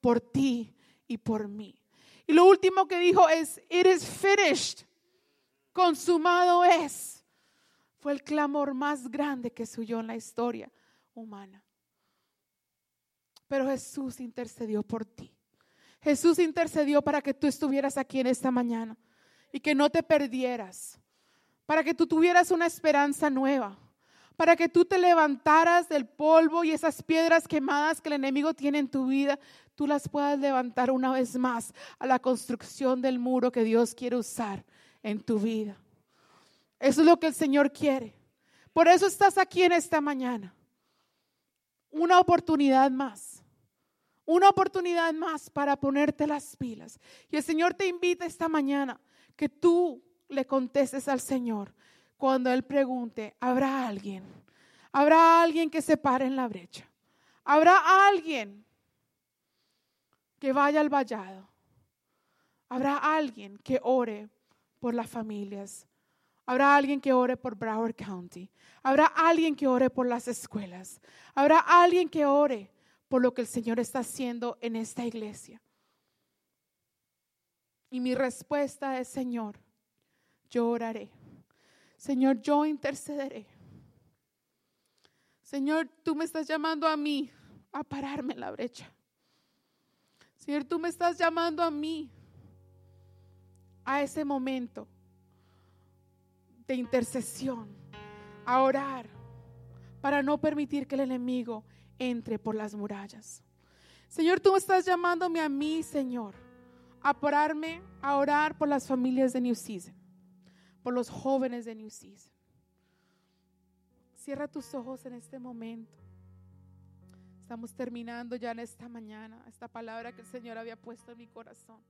por ti y por mí. Y lo último que dijo es, it is finished, consumado es. Fue el clamor más grande que suyo en la historia humana. Pero Jesús intercedió por ti. Jesús intercedió para que tú estuvieras aquí en esta mañana y que no te perdieras, para que tú tuvieras una esperanza nueva, para que tú te levantaras del polvo y esas piedras quemadas que el enemigo tiene en tu vida, tú las puedas levantar una vez más a la construcción del muro que Dios quiere usar en tu vida. Eso es lo que el Señor quiere. Por eso estás aquí en esta mañana. Una oportunidad más una oportunidad más para ponerte las pilas. Y el Señor te invita esta mañana que tú le contestes al Señor cuando Él pregunte, ¿habrá alguien? ¿Habrá alguien que se pare en la brecha? ¿Habrá alguien que vaya al vallado? ¿Habrá alguien que ore por las familias? ¿Habrá alguien que ore por Broward County? ¿Habrá alguien que ore por las escuelas? ¿Habrá alguien que ore por lo que el Señor está haciendo en esta iglesia. Y mi respuesta es, Señor, yo oraré. Señor, yo intercederé. Señor, tú me estás llamando a mí a pararme en la brecha. Señor, tú me estás llamando a mí a ese momento de intercesión, a orar, para no permitir que el enemigo entre por las murallas. Señor, tú estás llamándome a mí, Señor, a pararme, a orar por las familias de New Season, por los jóvenes de New Season. Cierra tus ojos en este momento. Estamos terminando ya en esta mañana esta palabra que el Señor había puesto en mi corazón.